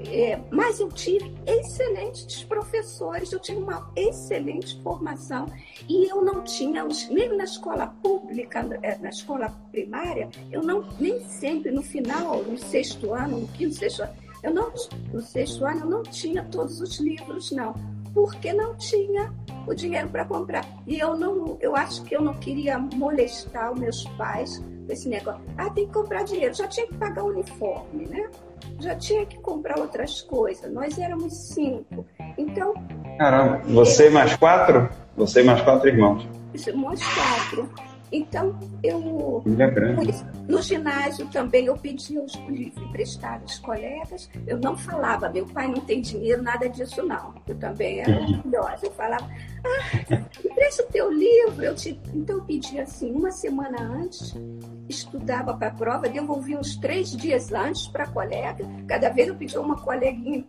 É, mas eu tive excelentes professores, eu tive uma excelente formação e eu não tinha, mesmo na escola pública, é, na escola primária, eu não, nem sempre no final, no sexto ano, no quinto, sexto ano, eu não, no sexto ano eu não tinha todos os livros, não, porque não tinha o dinheiro para comprar. E eu não, eu acho que eu não queria molestar os meus pais esse negócio. Ah, tem que comprar dinheiro, já tinha que pagar o uniforme, né? já tinha que comprar outras coisas. Nós éramos cinco. Então. Caramba, você mais quatro? Você mais quatro irmãos? Mais quatro. Então, eu. No ginásio também eu pedia os livros emprestados aos colegas. Eu não falava, meu pai não tem dinheiro, nada disso não. Eu também era orgulhosa. Eu falava, ah, empresta o teu livro. Eu te... Então eu pedia assim, uma semana antes, estudava para a prova, devolvia uns três dias antes para a colega. Cada vez eu pedia uma coleguinha,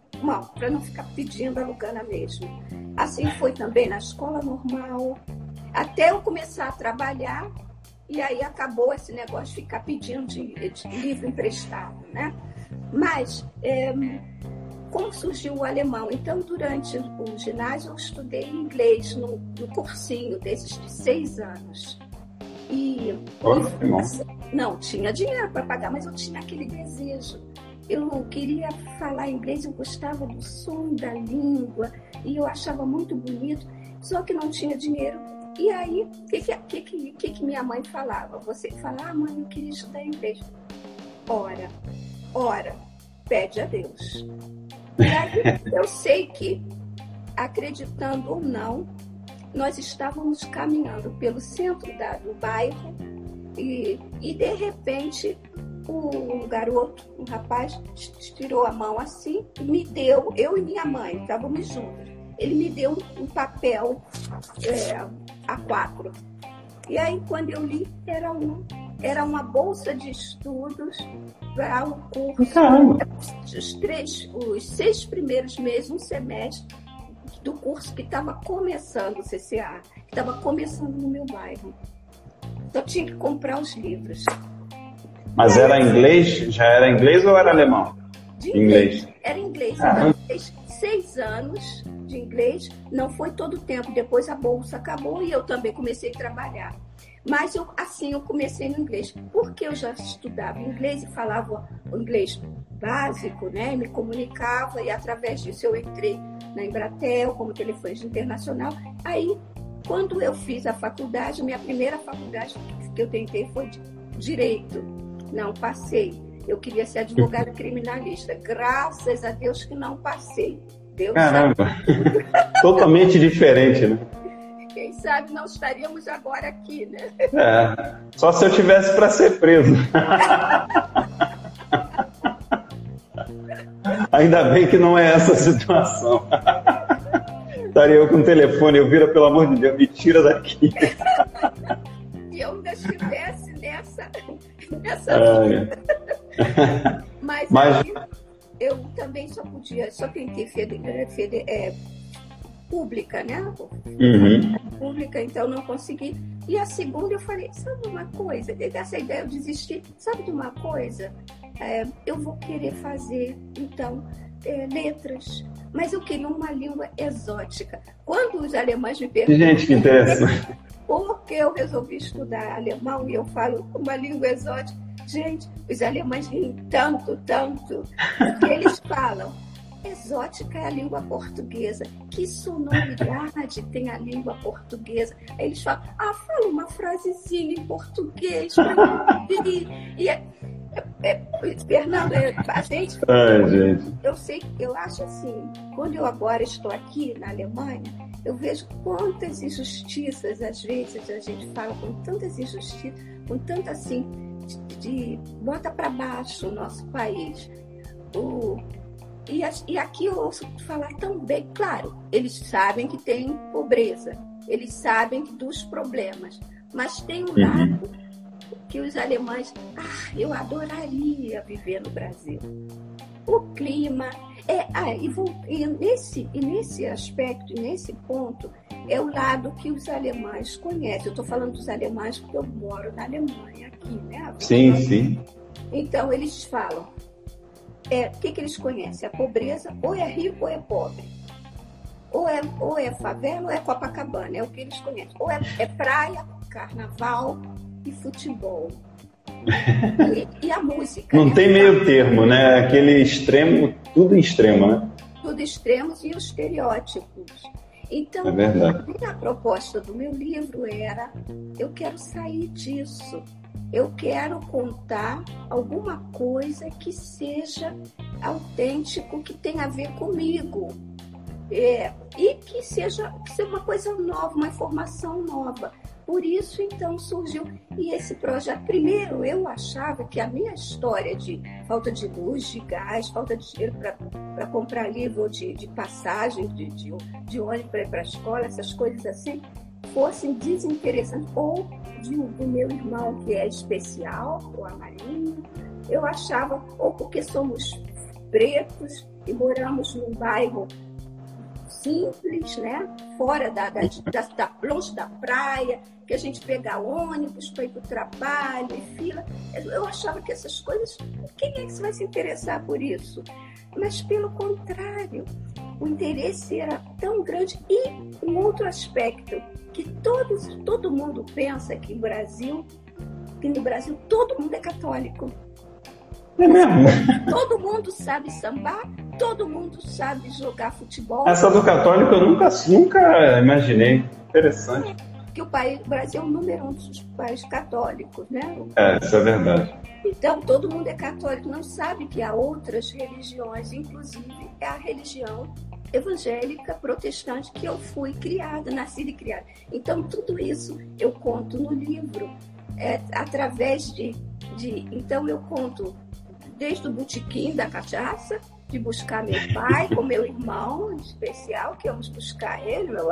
para não ficar pedindo, alugando a mesma. Assim foi também na escola normal, até eu começar a trabalhar, e aí acabou esse negócio de ficar pedindo de, de livro emprestado, né? Mas, é, como surgiu o alemão? Então, durante o ginásio, eu estudei inglês no, no cursinho desses de seis anos. E, e não tinha dinheiro para pagar, mas eu tinha aquele desejo. Eu queria falar inglês, eu gostava do som da língua e eu achava muito bonito, só que não tinha dinheiro e aí, o que que, que, que, que, minha mãe falava? Você fala, ah, mãe, eu queria estudar inglês. Ora, ora, pede a Deus. E aí, *laughs* eu sei que, acreditando ou não, nós estávamos caminhando pelo centro da, do bairro e, e, de repente, o garoto, o rapaz, estirou a mão assim e me deu, eu e minha mãe, estávamos juntos ele me deu um papel é, A4. E aí, quando eu li, era, um, era uma bolsa de estudos para o um curso. Caramba. Os, três, os seis primeiros meses, um semestre do curso que estava começando o CCA, que estava começando no meu bairro. Só tinha que comprar os livros. Mas era inglês? Já era inglês ou era alemão? De inglês. inglês. Era inglês. Então, seis, seis anos de inglês, não foi todo o tempo. Depois a bolsa acabou e eu também comecei a trabalhar. Mas eu, assim eu comecei no inglês, porque eu já estudava inglês e falava o inglês básico, né? Me comunicava e através disso eu entrei na Embratel como telefone internacional. Aí, quando eu fiz a faculdade, minha primeira faculdade que eu tentei foi de direito. Não passei. Eu queria ser advogada criminalista. Graças a Deus que não passei. Deus Caramba! *laughs* Totalmente diferente, né? Quem sabe não estaríamos agora aqui, né? É, só se eu tivesse para ser preso. *laughs* Ainda bem que não é essa a situação. *laughs* Estaria eu com o telefone, eu vira, pelo amor de Deus, me tira daqui. E eu ainda estivesse nessa, nessa ah, vida. É. *laughs* Mas, Mas... Aí, eu também só podia, só tentei feder, feder, é, pública, né? Uhum. Pública, então não consegui. E a segunda eu falei, sabe uma coisa? Dessa ideia eu desisti. Sabe de uma coisa? É, eu vou querer fazer, então, é, letras. Mas eu queria uma língua exótica. Quando os alemães me perguntam... Gente, que interessante. *laughs* Por que eu resolvi estudar alemão e eu falo uma língua exótica? Gente, os alemães riem tanto, tanto, que eles *laughs* falam exótica é a língua portuguesa. Que sonoridade tem a língua portuguesa? Aí eles falam, ah, fala uma frasezinha em português E, e é, é, Fernando, é, a gente, Ai, gente. Eu sei, eu acho assim, quando eu agora estou aqui na Alemanha, eu vejo quantas injustiças, às vezes, a gente fala com tantas injustiças, com tanta assim, de, de bota para baixo o nosso país. O, e, e aqui eu ouço falar também, claro, eles sabem que tem pobreza, eles sabem dos problemas, mas tem um uhum. Que os alemães, ah, eu adoraria viver no Brasil. O clima é, ah, e, vou, e nesse e nesse aspecto, nesse ponto, é o lado que os alemães conhecem. Eu estou falando dos alemães porque eu moro na Alemanha aqui, né? Sim, sim. Então eles falam, é, o que, que eles conhecem? A pobreza, ou é rico ou é pobre. Ou é, ou é favela ou é Copacabana, é o que eles conhecem. Ou é, é praia, carnaval e futebol. E, *laughs* e a música. Não né? tem meio termo, né? Aquele extremo, tudo extremo, né? Tudo extremos e os estereótipos. Então, é verdade. a proposta do meu livro era: eu quero sair disso eu quero contar alguma coisa que seja autêntico, que tenha a ver comigo. É, e que seja, que seja uma coisa nova, uma informação nova. Por isso, então, surgiu e esse projeto. Primeiro, eu achava que a minha história de falta de luz, de gás, falta de dinheiro para comprar livro de, de passagem, de, de, de ônibus para ir para a escola, essas coisas assim, fossem desinteressantes. Ou de, do meu irmão, que é especial, o Amarinho, eu achava, ou porque somos pretos e moramos num bairro simples, né? Fora da, da, da, da longe da praia, que a gente pega ônibus para ir para o trabalho e fila. Eu achava que essas coisas, quem é que vai se interessar por isso? Mas pelo contrário, o interesse era tão grande. E um outro aspecto, que todos, todo mundo pensa que no Brasil, que no Brasil todo mundo é católico. É mesmo? Todo mundo sabe sambar, todo mundo sabe jogar futebol. Essa do católico eu nunca, nunca imaginei. Interessante. Que o, país, o Brasil é o número um dos países católicos, né? É, isso é verdade. Então, todo mundo é católico, não sabe que há outras religiões, inclusive é a religião evangélica protestante que eu fui criada, nascida e criada. Então, tudo isso eu conto no livro, é, através de, de. Então, eu conto desde o botequim da cachaça, de buscar meu pai com meu irmão especial, que vamos buscar ele, meu,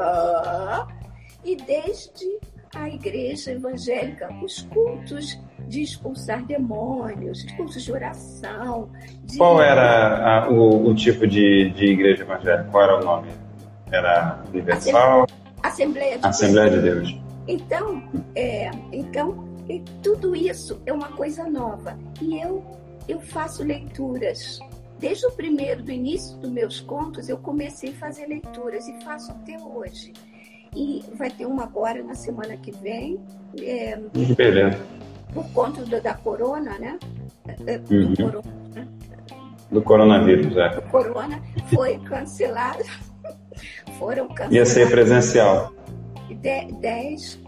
e desde a igreja evangélica, os cultos de expulsar demônios, cursos de oração. De... Qual era a, o, o, tipo de, de igreja evangélica? Qual era o nome? Era Universal? Assembleia de Assembleia Deus. de Deus. Então, é, então tudo isso é uma coisa nova. E eu, eu faço leituras. Desde o primeiro, do início dos meus contos, eu comecei a fazer leituras e faço até hoje. E vai ter uma agora na semana que vem. É, por conta do, da corona, né? É, do, uhum. corona, né? do coronavírus, é. Do corona foi cancelado. *laughs* foram canceladas. Ia ser presencial. De, dez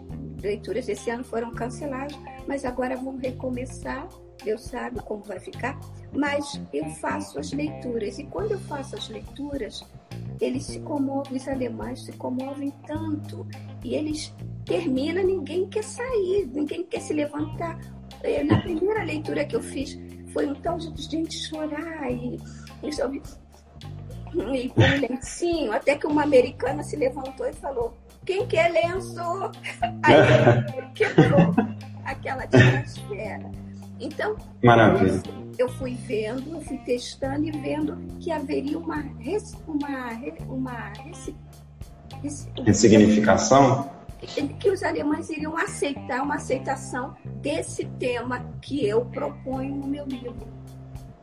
leituras esse ano foram canceladas, mas agora vão recomeçar. Deus sabe como vai ficar. Mas eu faço as leituras. E quando eu faço as leituras, eles se comovem, os alemães se comovem tanto. E eles terminam, ninguém quer sair, ninguém quer se levantar. Na primeira leitura que eu fiz, foi um tal de gente chorar e e com um lencinho, até que uma americana se levantou e falou, quem quer lenço? *laughs* Aí quebrou aquela atmosfera. Então, Maravilha. eu fui vendo, eu fui testando e vendo que haveria uma, uma, uma, ressignificação que os alemães iriam aceitar uma aceitação desse tema que eu proponho no meu livro.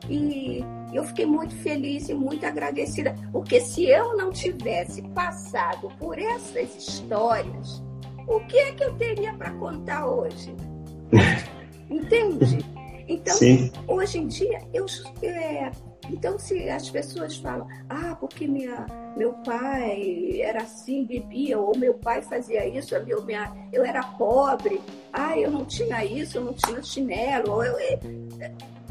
E eu fiquei muito feliz e muito agradecida, porque se eu não tivesse passado por essas histórias, o que é que eu teria para contar hoje? *laughs* Entende? Então, Sim. hoje em dia, eu, é, então se as pessoas falam, ah, porque minha, meu pai era assim, bebia, ou meu pai fazia isso, eu, minha, eu era pobre, ah, eu não tinha isso, eu não tinha chinelo, ou eu,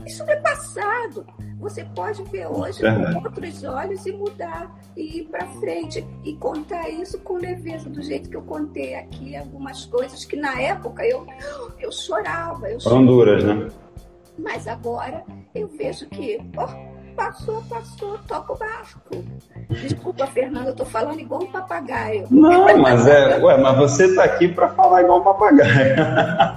é, isso é passado. Você pode ver hoje com outros olhos e mudar e ir para frente e contar isso com leveza, do jeito que eu contei aqui algumas coisas que na época eu, eu chorava. Eu Foram duras, né? Mas agora eu vejo que oh, passou, passou, toca o barco. Desculpa, Fernanda, eu tô falando igual um papagaio. Não, mas é, ué, mas você está aqui para falar igual um papagaio.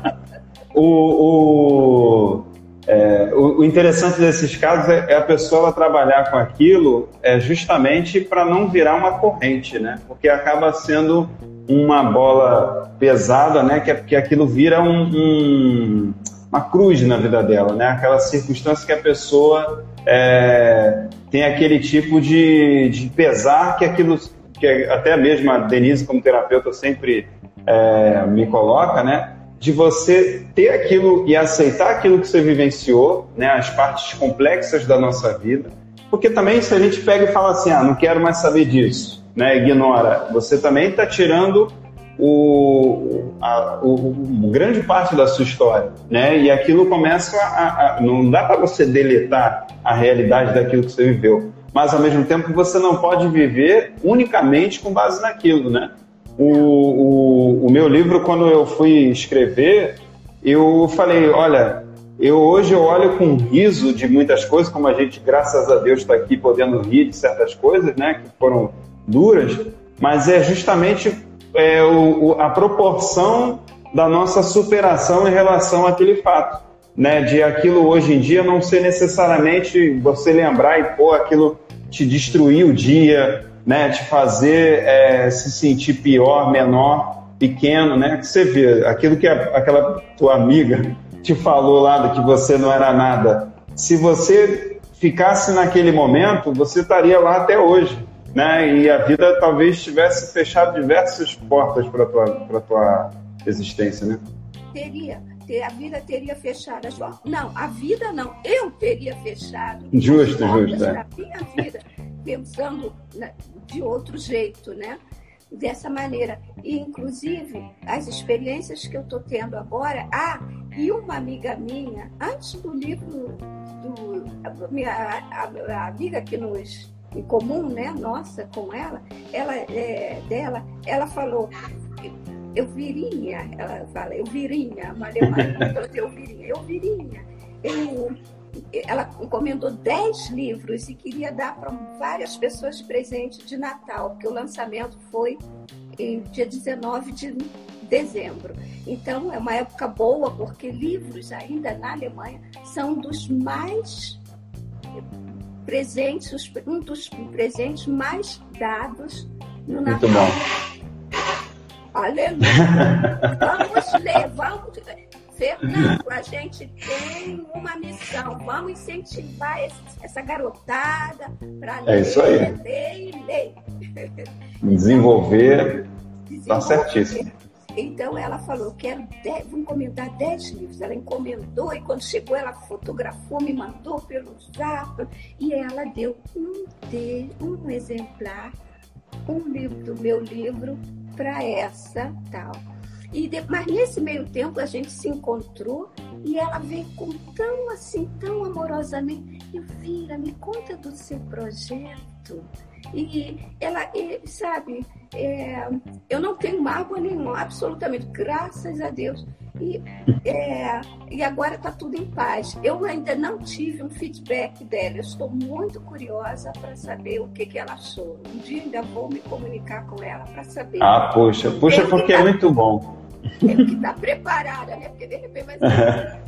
*laughs* o, o é, o, o, interessante desses casos é, é, a pessoa trabalhar com aquilo é justamente para não virar uma corrente, né? Porque acaba sendo uma bola pesada, né? Que, que aquilo vira um, um, uma cruz na vida dela, né? Aquela circunstância que a pessoa é, tem aquele tipo de, de pesar que aquilo, que até mesmo a Denise como terapeuta sempre é, me coloca, né? De você ter aquilo e aceitar aquilo que você vivenciou, né, as partes complexas da nossa vida. Porque também se a gente pega e fala assim, ah, não quero mais saber disso, né, ignora, você também está tirando o, a, o, grande parte da sua história, né, e aquilo começa a, a não dá para você deletar a realidade daquilo que você viveu, mas ao mesmo tempo você não pode viver unicamente com base naquilo, né? O, o, o meu livro, quando eu fui escrever, eu falei, olha, eu hoje eu olho com riso de muitas coisas, como a gente, graças a Deus, está aqui podendo rir de certas coisas, né, que foram duras, mas é justamente é, o, a proporção da nossa superação em relação àquele fato, né, de aquilo hoje em dia não ser necessariamente você lembrar e pô, aquilo te destruir o dia, né, te fazer é, se sentir pior, menor, pequeno, né? Que você vê aquilo que a, aquela tua amiga te falou lá do que você não era nada. Se você ficasse naquele momento, você estaria lá até hoje, né? E a vida talvez tivesse fechado diversas portas para tua para tua existência, né? Teria, a vida teria fechado as portas. Não, a vida não, eu teria fechado. Justo, justo. É. minha vida pensando de outro jeito, né? Dessa maneira. E, inclusive, as experiências que eu estou tendo agora. Ah, e uma amiga minha, antes do livro, do, a, minha, a, a amiga que nos em comum, né, nossa, com ela, ela é, dela, ela falou, eu viria, ela fala, eu viria, uma alemã, *laughs* eu viria, eu viria, eu ela encomendou 10 livros e queria dar para várias pessoas de presente de Natal, porque o lançamento foi em dia 19 de dezembro. Então é uma época boa, porque livros ainda na Alemanha são dos mais presentes, um dos presentes mais dados no Natal. Muito bom. Aleluia! *laughs* Vamos ler, vamos Fernando, a gente tem uma missão. Vamos incentivar esse, essa garotada para é ler, isso aí. ler e ler. Desenvolver. Está certíssimo. Então ela falou: quero dez, vou encomendar 10 livros. Ela encomendou e quando chegou, ela fotografou, me mandou pelo zap e ela deu um, de, um exemplar, um livro do meu livro para essa tal. E de, mas nesse meio tempo a gente se encontrou e ela veio com tão assim, tão amorosamente. Eu, Vira, me conta do seu projeto. E ela, e, sabe, é, eu não tenho mágoa nenhuma, absolutamente, graças a Deus. E, é, e agora está tudo em paz. Eu ainda não tive um feedback dela. Eu estou muito curiosa para saber o que, que ela achou. Um dia ainda vou me comunicar com ela para saber. Ah, poxa, poxa, porque é muito bom. Tem que estar preparada, né? Porque de repente vai ser.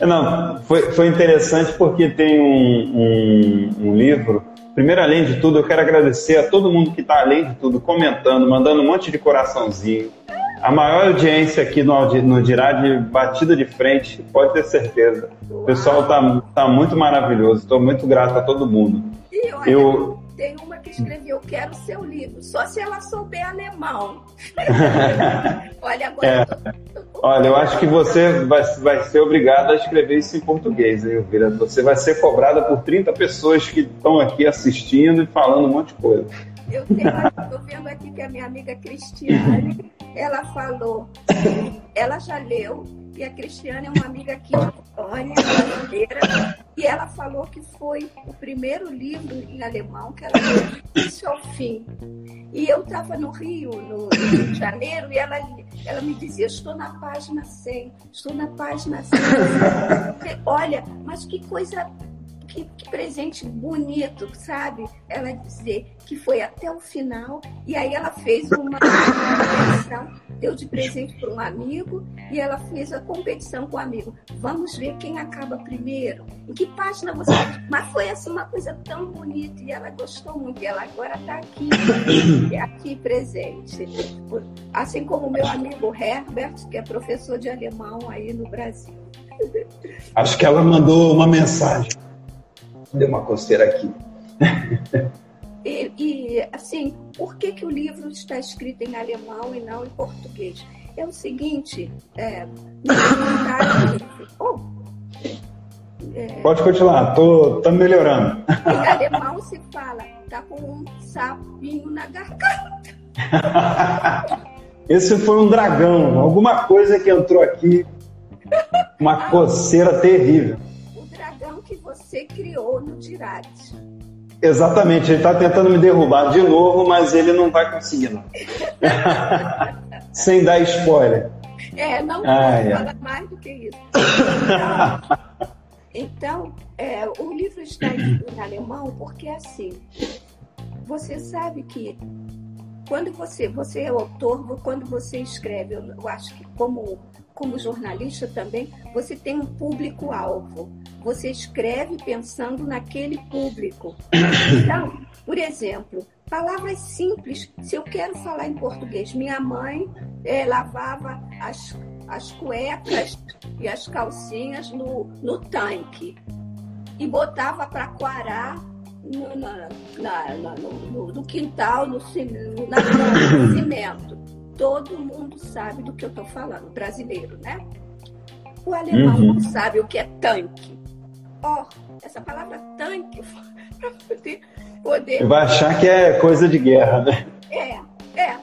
*laughs* Não, foi, foi interessante porque tem um, um, um livro Primeiro, além de tudo, eu quero agradecer a todo mundo que está, além de tudo, comentando, mandando um monte de coraçãozinho. A maior audiência aqui no, no Dirá de batida de frente, pode ter certeza. O pessoal está tá muito maravilhoso. Estou muito grato a todo mundo. E olha, eu... tem uma que escreveu Quero seu livro, só se ela souber alemão. *laughs* olha, agora é. eu tô, Olha, eu acho que você vai, vai ser obrigado a escrever isso em português, hein, Elvira? Você vai ser cobrada por 30 pessoas que estão aqui assistindo e falando um monte de coisa. Eu estou vendo aqui que a minha amiga Cristiane, ela falou, ela já leu, e a Cristiane é uma amiga aqui de Colônia, brasileira, e ela falou que foi o primeiro livro em alemão que ela leu do início ao fim. E eu estava no Rio, no Rio de Janeiro, e ela, ela me dizia, estou na página 100, estou na página 100. Olha, mas que coisa que, que, presente bonito, sabe? Ela dizer que foi até o final e aí ela fez uma competição, deu de presente para um amigo e ela fez a competição com o amigo. Vamos ver quem acaba primeiro. Em que página você. Mas foi assim uma coisa tão bonita e ela gostou muito. E ela agora está aqui, aqui presente. Assim como meu amigo Herbert, que é professor de alemão aí no Brasil. Acho que ela mandou uma mensagem. Deu uma coceira aqui. E, e, assim, por que, que o livro está escrito em alemão e não em português? É o seguinte, é, oh, é, Pode continuar, tô, tô melhorando. Em alemão se fala, tá com um sapinho na garganta. Esse foi um dragão, alguma coisa que entrou aqui, uma coceira terrível você criou no Dirades. Exatamente, ele está tentando me derrubar de novo, mas ele não vai conseguir, *laughs* Sem dar spoiler. É, não é. falar mais do que isso. Então, então é, o livro está em *coughs* alemão porque, assim, você sabe que quando você, você é autor, quando você escreve, eu, eu acho que como, como jornalista também, você tem um público-alvo você escreve pensando naquele público. Então, por exemplo, palavras simples. Se eu quero falar em português, minha mãe é, lavava as, as cuecas e as calcinhas no, no tanque e botava para quarar no, na, na, na, no, no, quintal, no, na, no cimento. Todo mundo sabe do que eu estou falando, brasileiro, né? O alemão uhum. não sabe o que é tanque ó, essa palavra tanque, *laughs* para poder, poder. Vai achar que é coisa de guerra, né? É, é.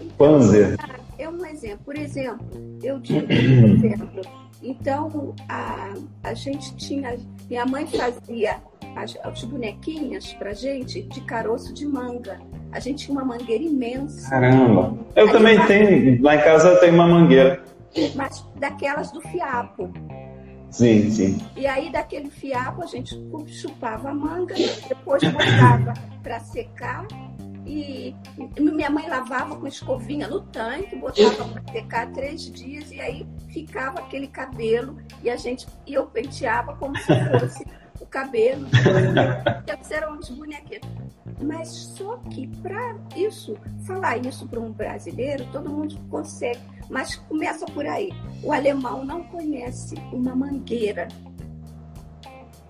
Então, Panzer. É um exemplo. Por exemplo, eu digo, por exemplo, então a, a gente tinha. Minha mãe fazia as, as bonequinhas pra gente de caroço de manga. A gente tinha uma mangueira imensa. Caramba! Eu Aí também tenho, lá em casa eu tenho uma mangueira. Mas daquelas do fiapo. Sim, sim. E aí, daquele fiapo, a gente chupava a manga, depois botava para secar. E minha mãe lavava com escovinha no tanque, botava para secar três dias, e aí ficava aquele cabelo. E a gente e eu penteava como se fosse o cabelo. *laughs* Ser um bonequinhos. Mas só que para isso, falar isso para um brasileiro, todo mundo consegue. Mas começa por aí. O alemão não conhece uma mangueira.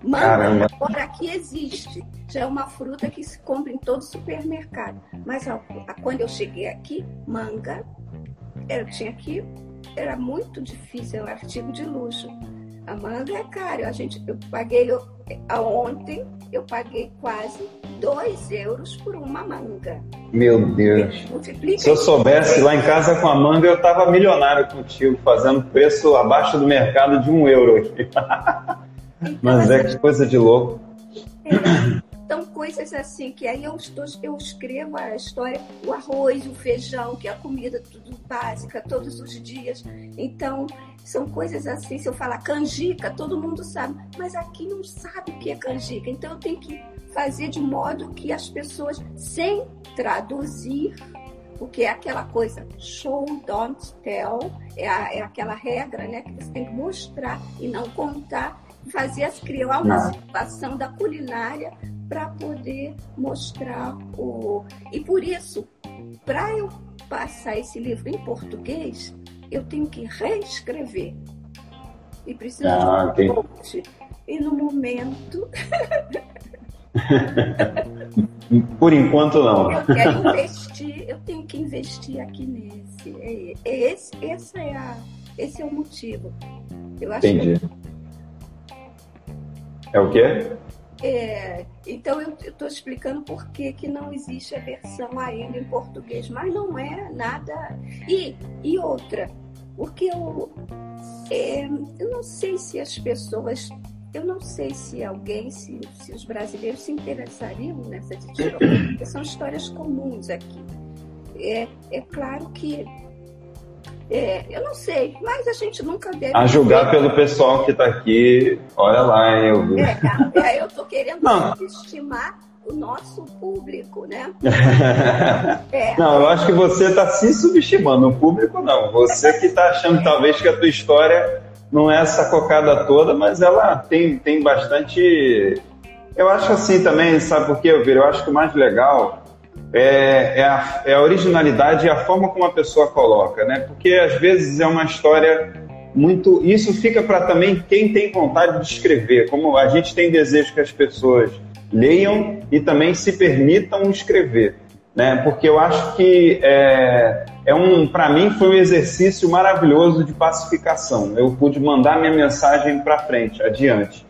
Manga agora aqui existe. Já é uma fruta que se compra em todo supermercado. Mas ó, quando eu cheguei aqui, manga, eu tinha que era muito difícil, é um artigo de luxo. A manga é cara. A gente, eu paguei ontem, eu paguei quase 2 euros por uma manga. Meu Deus. Se eu soubesse, lá em casa com a manga, eu tava milionário contigo, fazendo preço abaixo do mercado de um euro aqui. Então, *laughs* Mas é que coisa de louco. É. Então, coisas assim, que aí eu, estou, eu escrevo a história, o arroz, o feijão, que é a comida tudo básica, todos os dias. Então, São coisas assim, se eu falar canjica, todo mundo sabe, mas aqui não sabe o que é canjica. Então eu tenho que fazer de modo que as pessoas, sem traduzir, porque é aquela coisa show, don't tell, é, a, é aquela regra né, que você tem que mostrar e não contar, fazer as criar uma situação da culinária para poder mostrar o. E por isso, para eu passar esse livro em português, eu tenho que reescrever. E preciso ah, de um coach. E no momento. *laughs* Por enquanto não. Eu quero investir, eu tenho que investir aqui nesse. É, é esse, essa é a, esse é o motivo. Eu acho Entendi. Que... É o quê? É, então eu estou explicando por que, que não existe a versão ainda em português, mas não é nada. E, e outra, porque eu, é, eu não sei se as pessoas, eu não sei se alguém, se, se os brasileiros se interessariam nessa edição, porque são histórias comuns aqui. É, é claro que é, eu não sei, mas a gente nunca deve. A julgar ver. pelo pessoal que está aqui, olha lá, hein, eu vi. É, é, eu estou querendo não. estimar o nosso público, né? *laughs* é. Não, eu acho que você está se subestimando, o público não. Você que está achando talvez que a tua história não é essa cocada toda, mas ela tem, tem bastante. Eu acho assim também, sabe por quê, Elvira? Eu acho que o mais legal é, é, a, é a originalidade e a forma como a pessoa coloca, né? Porque às vezes é uma história muito. Isso fica para também quem tem vontade de escrever. Como a gente tem desejo que as pessoas leiam e também se permitam escrever, né? Porque eu acho que é, é um, para mim foi um exercício maravilhoso de pacificação. Eu pude mandar minha mensagem para frente, adiante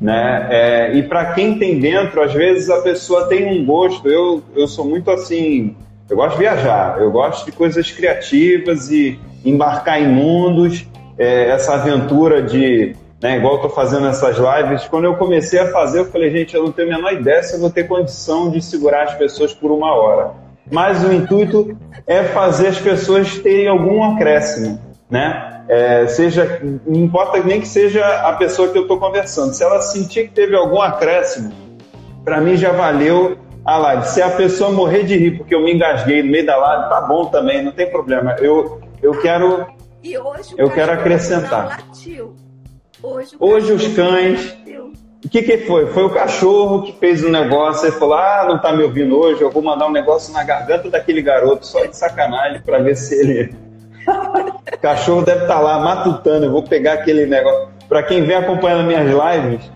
né? É, e para quem tem dentro, às vezes a pessoa tem um gosto. Eu, eu sou muito assim, eu gosto de viajar, eu gosto de coisas criativas e embarcar em mundos. É, essa aventura de, né, igual eu tô fazendo essas lives, quando eu comecei a fazer, eu falei, gente, eu não tenho a menor ideia se eu vou ter condição de segurar as pessoas por uma hora. Mas o intuito é fazer as pessoas terem algum acréscimo, né? É, seja, não importa nem que seja a pessoa que eu estou conversando, se ela sentir que teve algum acréscimo, para mim já valeu a live. Se a pessoa morrer de rir porque eu me engasguei no meio da live, tá bom também, não tem problema. Eu, eu quero, eu quero acrescentar. Hoje, hoje os cães. O que, que foi? Foi o cachorro que fez um negócio e falou: Ah, não tá me ouvindo hoje, eu vou mandar um negócio na garganta daquele garoto, só de sacanagem, para ver se ele o cachorro deve estar tá lá matutando. Eu vou pegar aquele negócio. Para quem vem acompanhando minhas lives,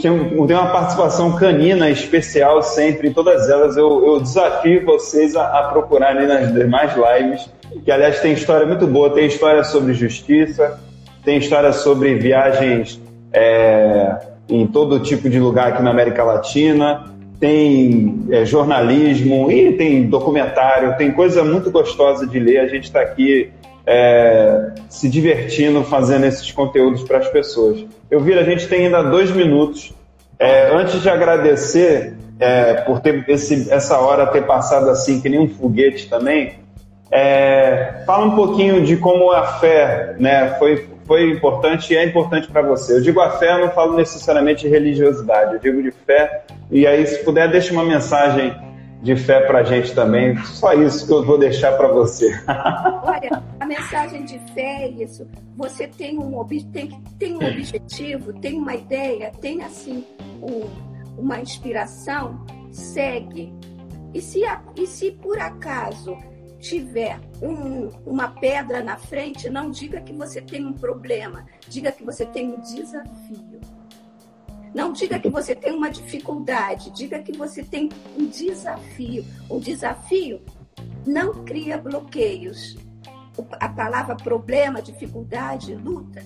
tem, tem uma participação canina especial sempre, em todas elas. Eu, eu desafio vocês a, a procurarem nas demais lives, que aliás tem história muito boa. Tem história sobre justiça, tem história sobre viagens é, em todo tipo de lugar aqui na América Latina tem é, jornalismo e tem documentário, tem coisa muito gostosa de ler. A gente está aqui é, se divertindo fazendo esses conteúdos para as pessoas. Eu vi, a gente tem ainda dois minutos. É, antes de agradecer é, por ter esse, essa hora ter passado assim, que nem um foguete também, é, fala um pouquinho de como a fé né, foi, foi importante e é importante para você. Eu digo a fé, eu não falo necessariamente de religiosidade, eu digo de fé. E aí, se puder, deixe uma mensagem de fé para a gente também. Só isso que eu vou deixar para você. Olha, a mensagem de fé é isso. Você tem um, tem, tem um objetivo, tem uma ideia, tem assim um, uma inspiração, segue. E se, e se por acaso tiver um, uma pedra na frente, não diga que você tem um problema, diga que você tem um desafio. Não diga que você tem uma dificuldade, diga que você tem um desafio. O desafio não cria bloqueios. A palavra problema, dificuldade, luta,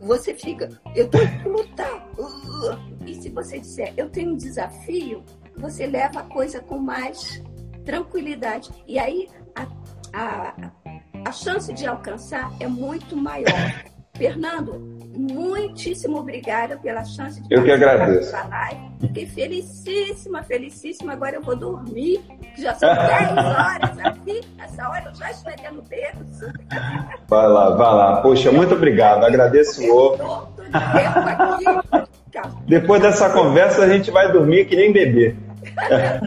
você fica, eu tenho que lutar. E se você disser, eu tenho um desafio, você leva a coisa com mais tranquilidade. E aí a, a, a chance de alcançar é muito maior. Fernando, muitíssimo obrigada pela chance de Eu que agradeço. live. Fiquei felicíssima, felicíssima. Agora eu vou dormir, que já são 10 horas aqui. Essa hora eu já estou no berço. Vai lá, vai lá. Poxa, muito obrigado. Agradeço o Depois dessa conversa, a gente vai dormir que nem bebê.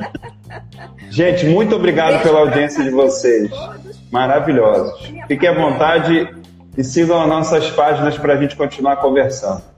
*laughs* gente, muito obrigado pela audiência de vocês. Maravilhosos. Fiquem à vontade e sigam as nossas páginas para a gente continuar conversando.